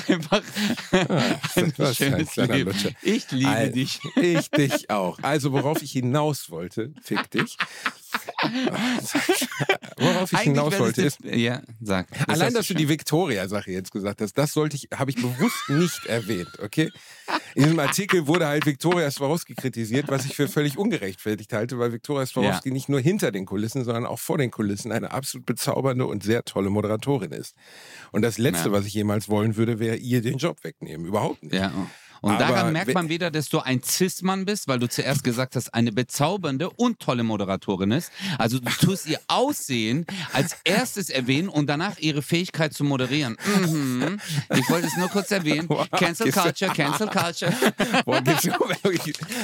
einfach ein ein schönes kleiner Leben. Lutscher. Ich liebe Al- dich. Ich dich auch. Also, worauf ich hinaus wollte, fick dich. worauf ich hinaus wollte, das ist, Ja, sag. Das allein, dass du die Victoria-Sache jetzt gesagt hast, das sollte ich, habe ich bewusst nicht erwähnt, okay? In diesem Artikel wurde halt Victoria Swarovski kritisiert, was ich für völlig ungerechtfertigt halte, weil Victoria Swarovski nicht nur hinter den Kulissen, sondern auch vor den Kulissen eine absolut bezaubernde und sehr tolle Moderatorin ist. Und das Letzte, Ja. was ich jemals wollen würde, wäre ihr den Job wegnehmen. Überhaupt nicht. Ja. Und Aber daran merkt man wieder, dass du ein Cis-Mann bist, weil du zuerst gesagt hast, eine bezaubernde und tolle Moderatorin ist. Also du tust ihr Aussehen als erstes erwähnen und danach ihre Fähigkeit zu moderieren. Mhm. Ich wollte es nur kurz erwähnen. Wow, Cancel Culture, Cancel Culture. Boah,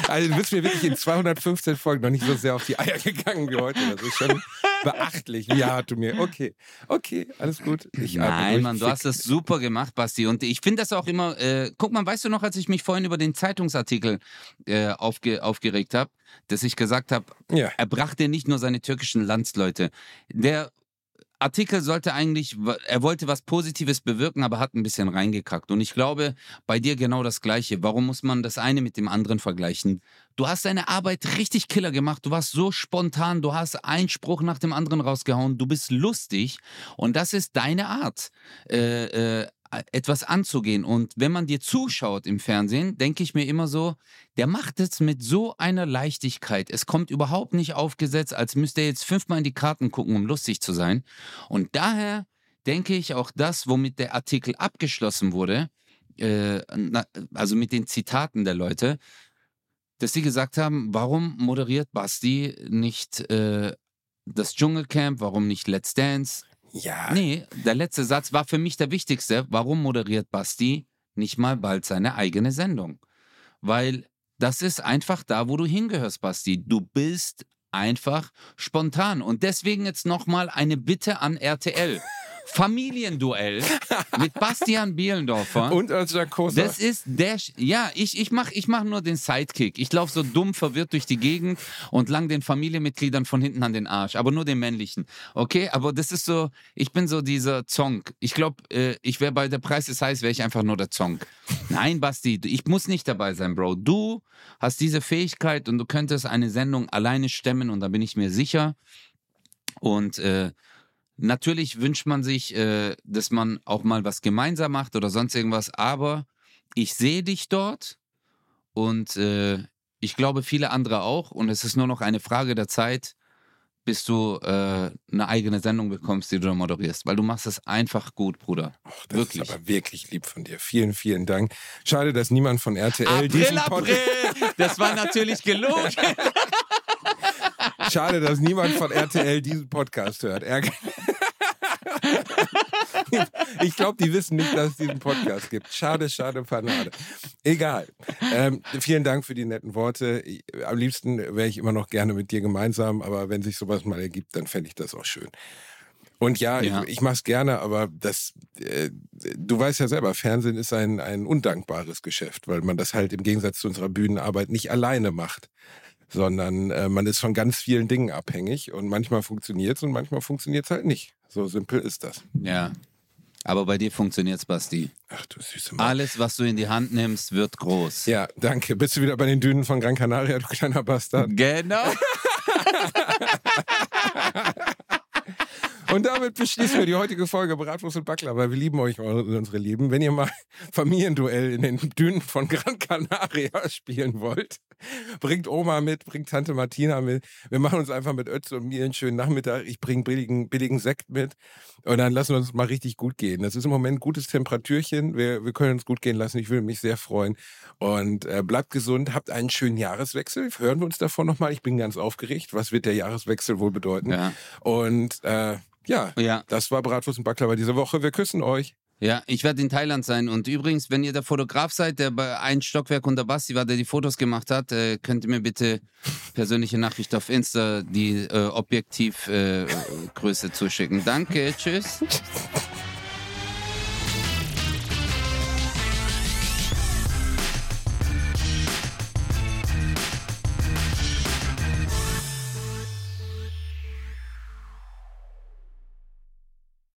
also du bist mir wirklich in 215 Folgen noch nicht so sehr auf die Eier gegangen wie heute. Das ist schon beachtlich. Hart du mir. Okay, okay, alles gut. Ich Nein. Mann, du hast das super gemacht, Basti. Und ich finde das auch immer, äh, guck mal, weißt du noch, als ich mich vorhin über den Zeitungsartikel äh, aufge, aufgeregt habe, dass ich gesagt habe, Ja. er brachte nicht nur seine türkischen Landsleute. Der Artikel sollte eigentlich, er wollte was Positives bewirken, aber hat ein bisschen reingekackt. Und ich glaube, bei dir genau das Gleiche. Warum muss man das eine mit dem anderen vergleichen? Du hast deine Arbeit richtig killer gemacht. Du warst so spontan. Du hast einen Spruch nach dem anderen rausgehauen. Du bist lustig. Und das ist deine Art, äh, äh, etwas anzugehen. Und wenn man dir zuschaut im Fernsehen, denke ich mir immer so, der macht es mit so einer Leichtigkeit. Es kommt überhaupt nicht aufgesetzt, als müsste er jetzt fünfmal in die Karten gucken, um lustig zu sein. Und daher denke ich auch das, womit der Artikel abgeschlossen wurde, äh, na, also mit den Zitaten der Leute, dass sie gesagt haben, warum moderiert Basti nicht äh, das Dschungelcamp, warum nicht Let's Dance? Ja. Nee, der letzte Satz war für mich der wichtigste. Warum moderiert Basti nicht mal bald seine eigene Sendung? Weil das ist einfach da, wo du hingehörst, Basti. Du bist einfach spontan. Und deswegen jetzt nochmal eine Bitte an RTL. Familienduell mit Bastian Bielendorfer. Und als Jakosa. Das ist der. Sch- Ja, ich, ich mache ich mach nur den Sidekick. Ich laufe so dumm verwirrt durch die Gegend und lang den Familienmitgliedern von hinten an den Arsch. Aber nur den männlichen. Okay, aber das ist so. Ich bin so dieser Zonk. Ich glaube, äh, ich wäre bei der Preis ist heiß, wäre ich einfach nur der Zonk. Nein, Basti, ich muss nicht dabei sein, Bro. Du hast diese Fähigkeit und du könntest eine Sendung alleine stemmen und da bin ich mir sicher. Und äh, natürlich wünscht man sich, äh, dass man auch mal was gemeinsam macht oder sonst irgendwas, aber ich sehe dich dort und äh, ich glaube viele andere auch und es ist nur noch eine Frage der Zeit, bis du äh, eine eigene Sendung bekommst, die du da moderierst, weil du machst es einfach gut, Bruder. Och, das wirklich. ist aber wirklich lieb von dir. Vielen, vielen Dank. Schade, dass niemand von RTL April, diesen April! Das war natürlich gelogen. *laughs* Schade, dass niemand von RTL diesen Podcast hört. *laughs* Ich glaube, die wissen nicht, dass es diesen Podcast gibt. Schade, schade, Panade. Egal. Ähm, vielen Dank für die netten Worte. Am liebsten wäre ich immer noch gerne mit dir gemeinsam, aber wenn sich sowas mal ergibt, dann fände ich das auch schön. Und ja, ja. ich, ich mache es gerne, aber das, äh, du weißt ja selber, Fernsehen ist ein, ein undankbares Geschäft, weil man das halt im Gegensatz zu unserer Bühnenarbeit nicht alleine macht sondern äh, man ist von ganz vielen Dingen abhängig und manchmal funktioniert es und manchmal funktioniert es halt nicht. So simpel ist das. Ja. Aber bei dir funktioniert's, Basti. Ach du süße Mann. Alles, was du in die Hand nimmst, wird groß. Ja, danke. Bist du wieder bei den Dünen von Gran Canaria, du kleiner Bastard? Genau. Und damit beschließen wir die heutige Folge Bratwurst und Backler, weil wir lieben euch, unsere Lieben. Wenn ihr mal *laughs* Familienduell in den Dünen von Gran Canaria *laughs* spielen wollt, *laughs* bringt Oma mit, bringt Tante Martina mit. Wir machen uns einfach mit Ötz und mir einen schönen Nachmittag. Ich bringe billigen, billigen Sekt mit und dann lassen wir uns mal richtig gut gehen. Das ist im Moment ein gutes Temperatürchen. Wir, wir können uns gut gehen lassen. Ich würde mich sehr freuen. Und äh, bleibt gesund, habt einen schönen Jahreswechsel. Hören wir uns davon nochmal. Ich bin ganz aufgeregt. Was wird der Jahreswechsel wohl bedeuten? Ja. Und äh, ja, ja, das war Bratwurst und Baklava diese Woche. Wir küssen euch. Ja, ich werde in Thailand sein. Und übrigens, wenn ihr der Fotograf seid, der bei ein Stockwerk unter Basti war, der die Fotos gemacht hat, äh, könnt ihr mir bitte persönliche Nachricht auf Insta die äh, Objektivgröße äh, zuschicken. Danke, tschüss. *laughs*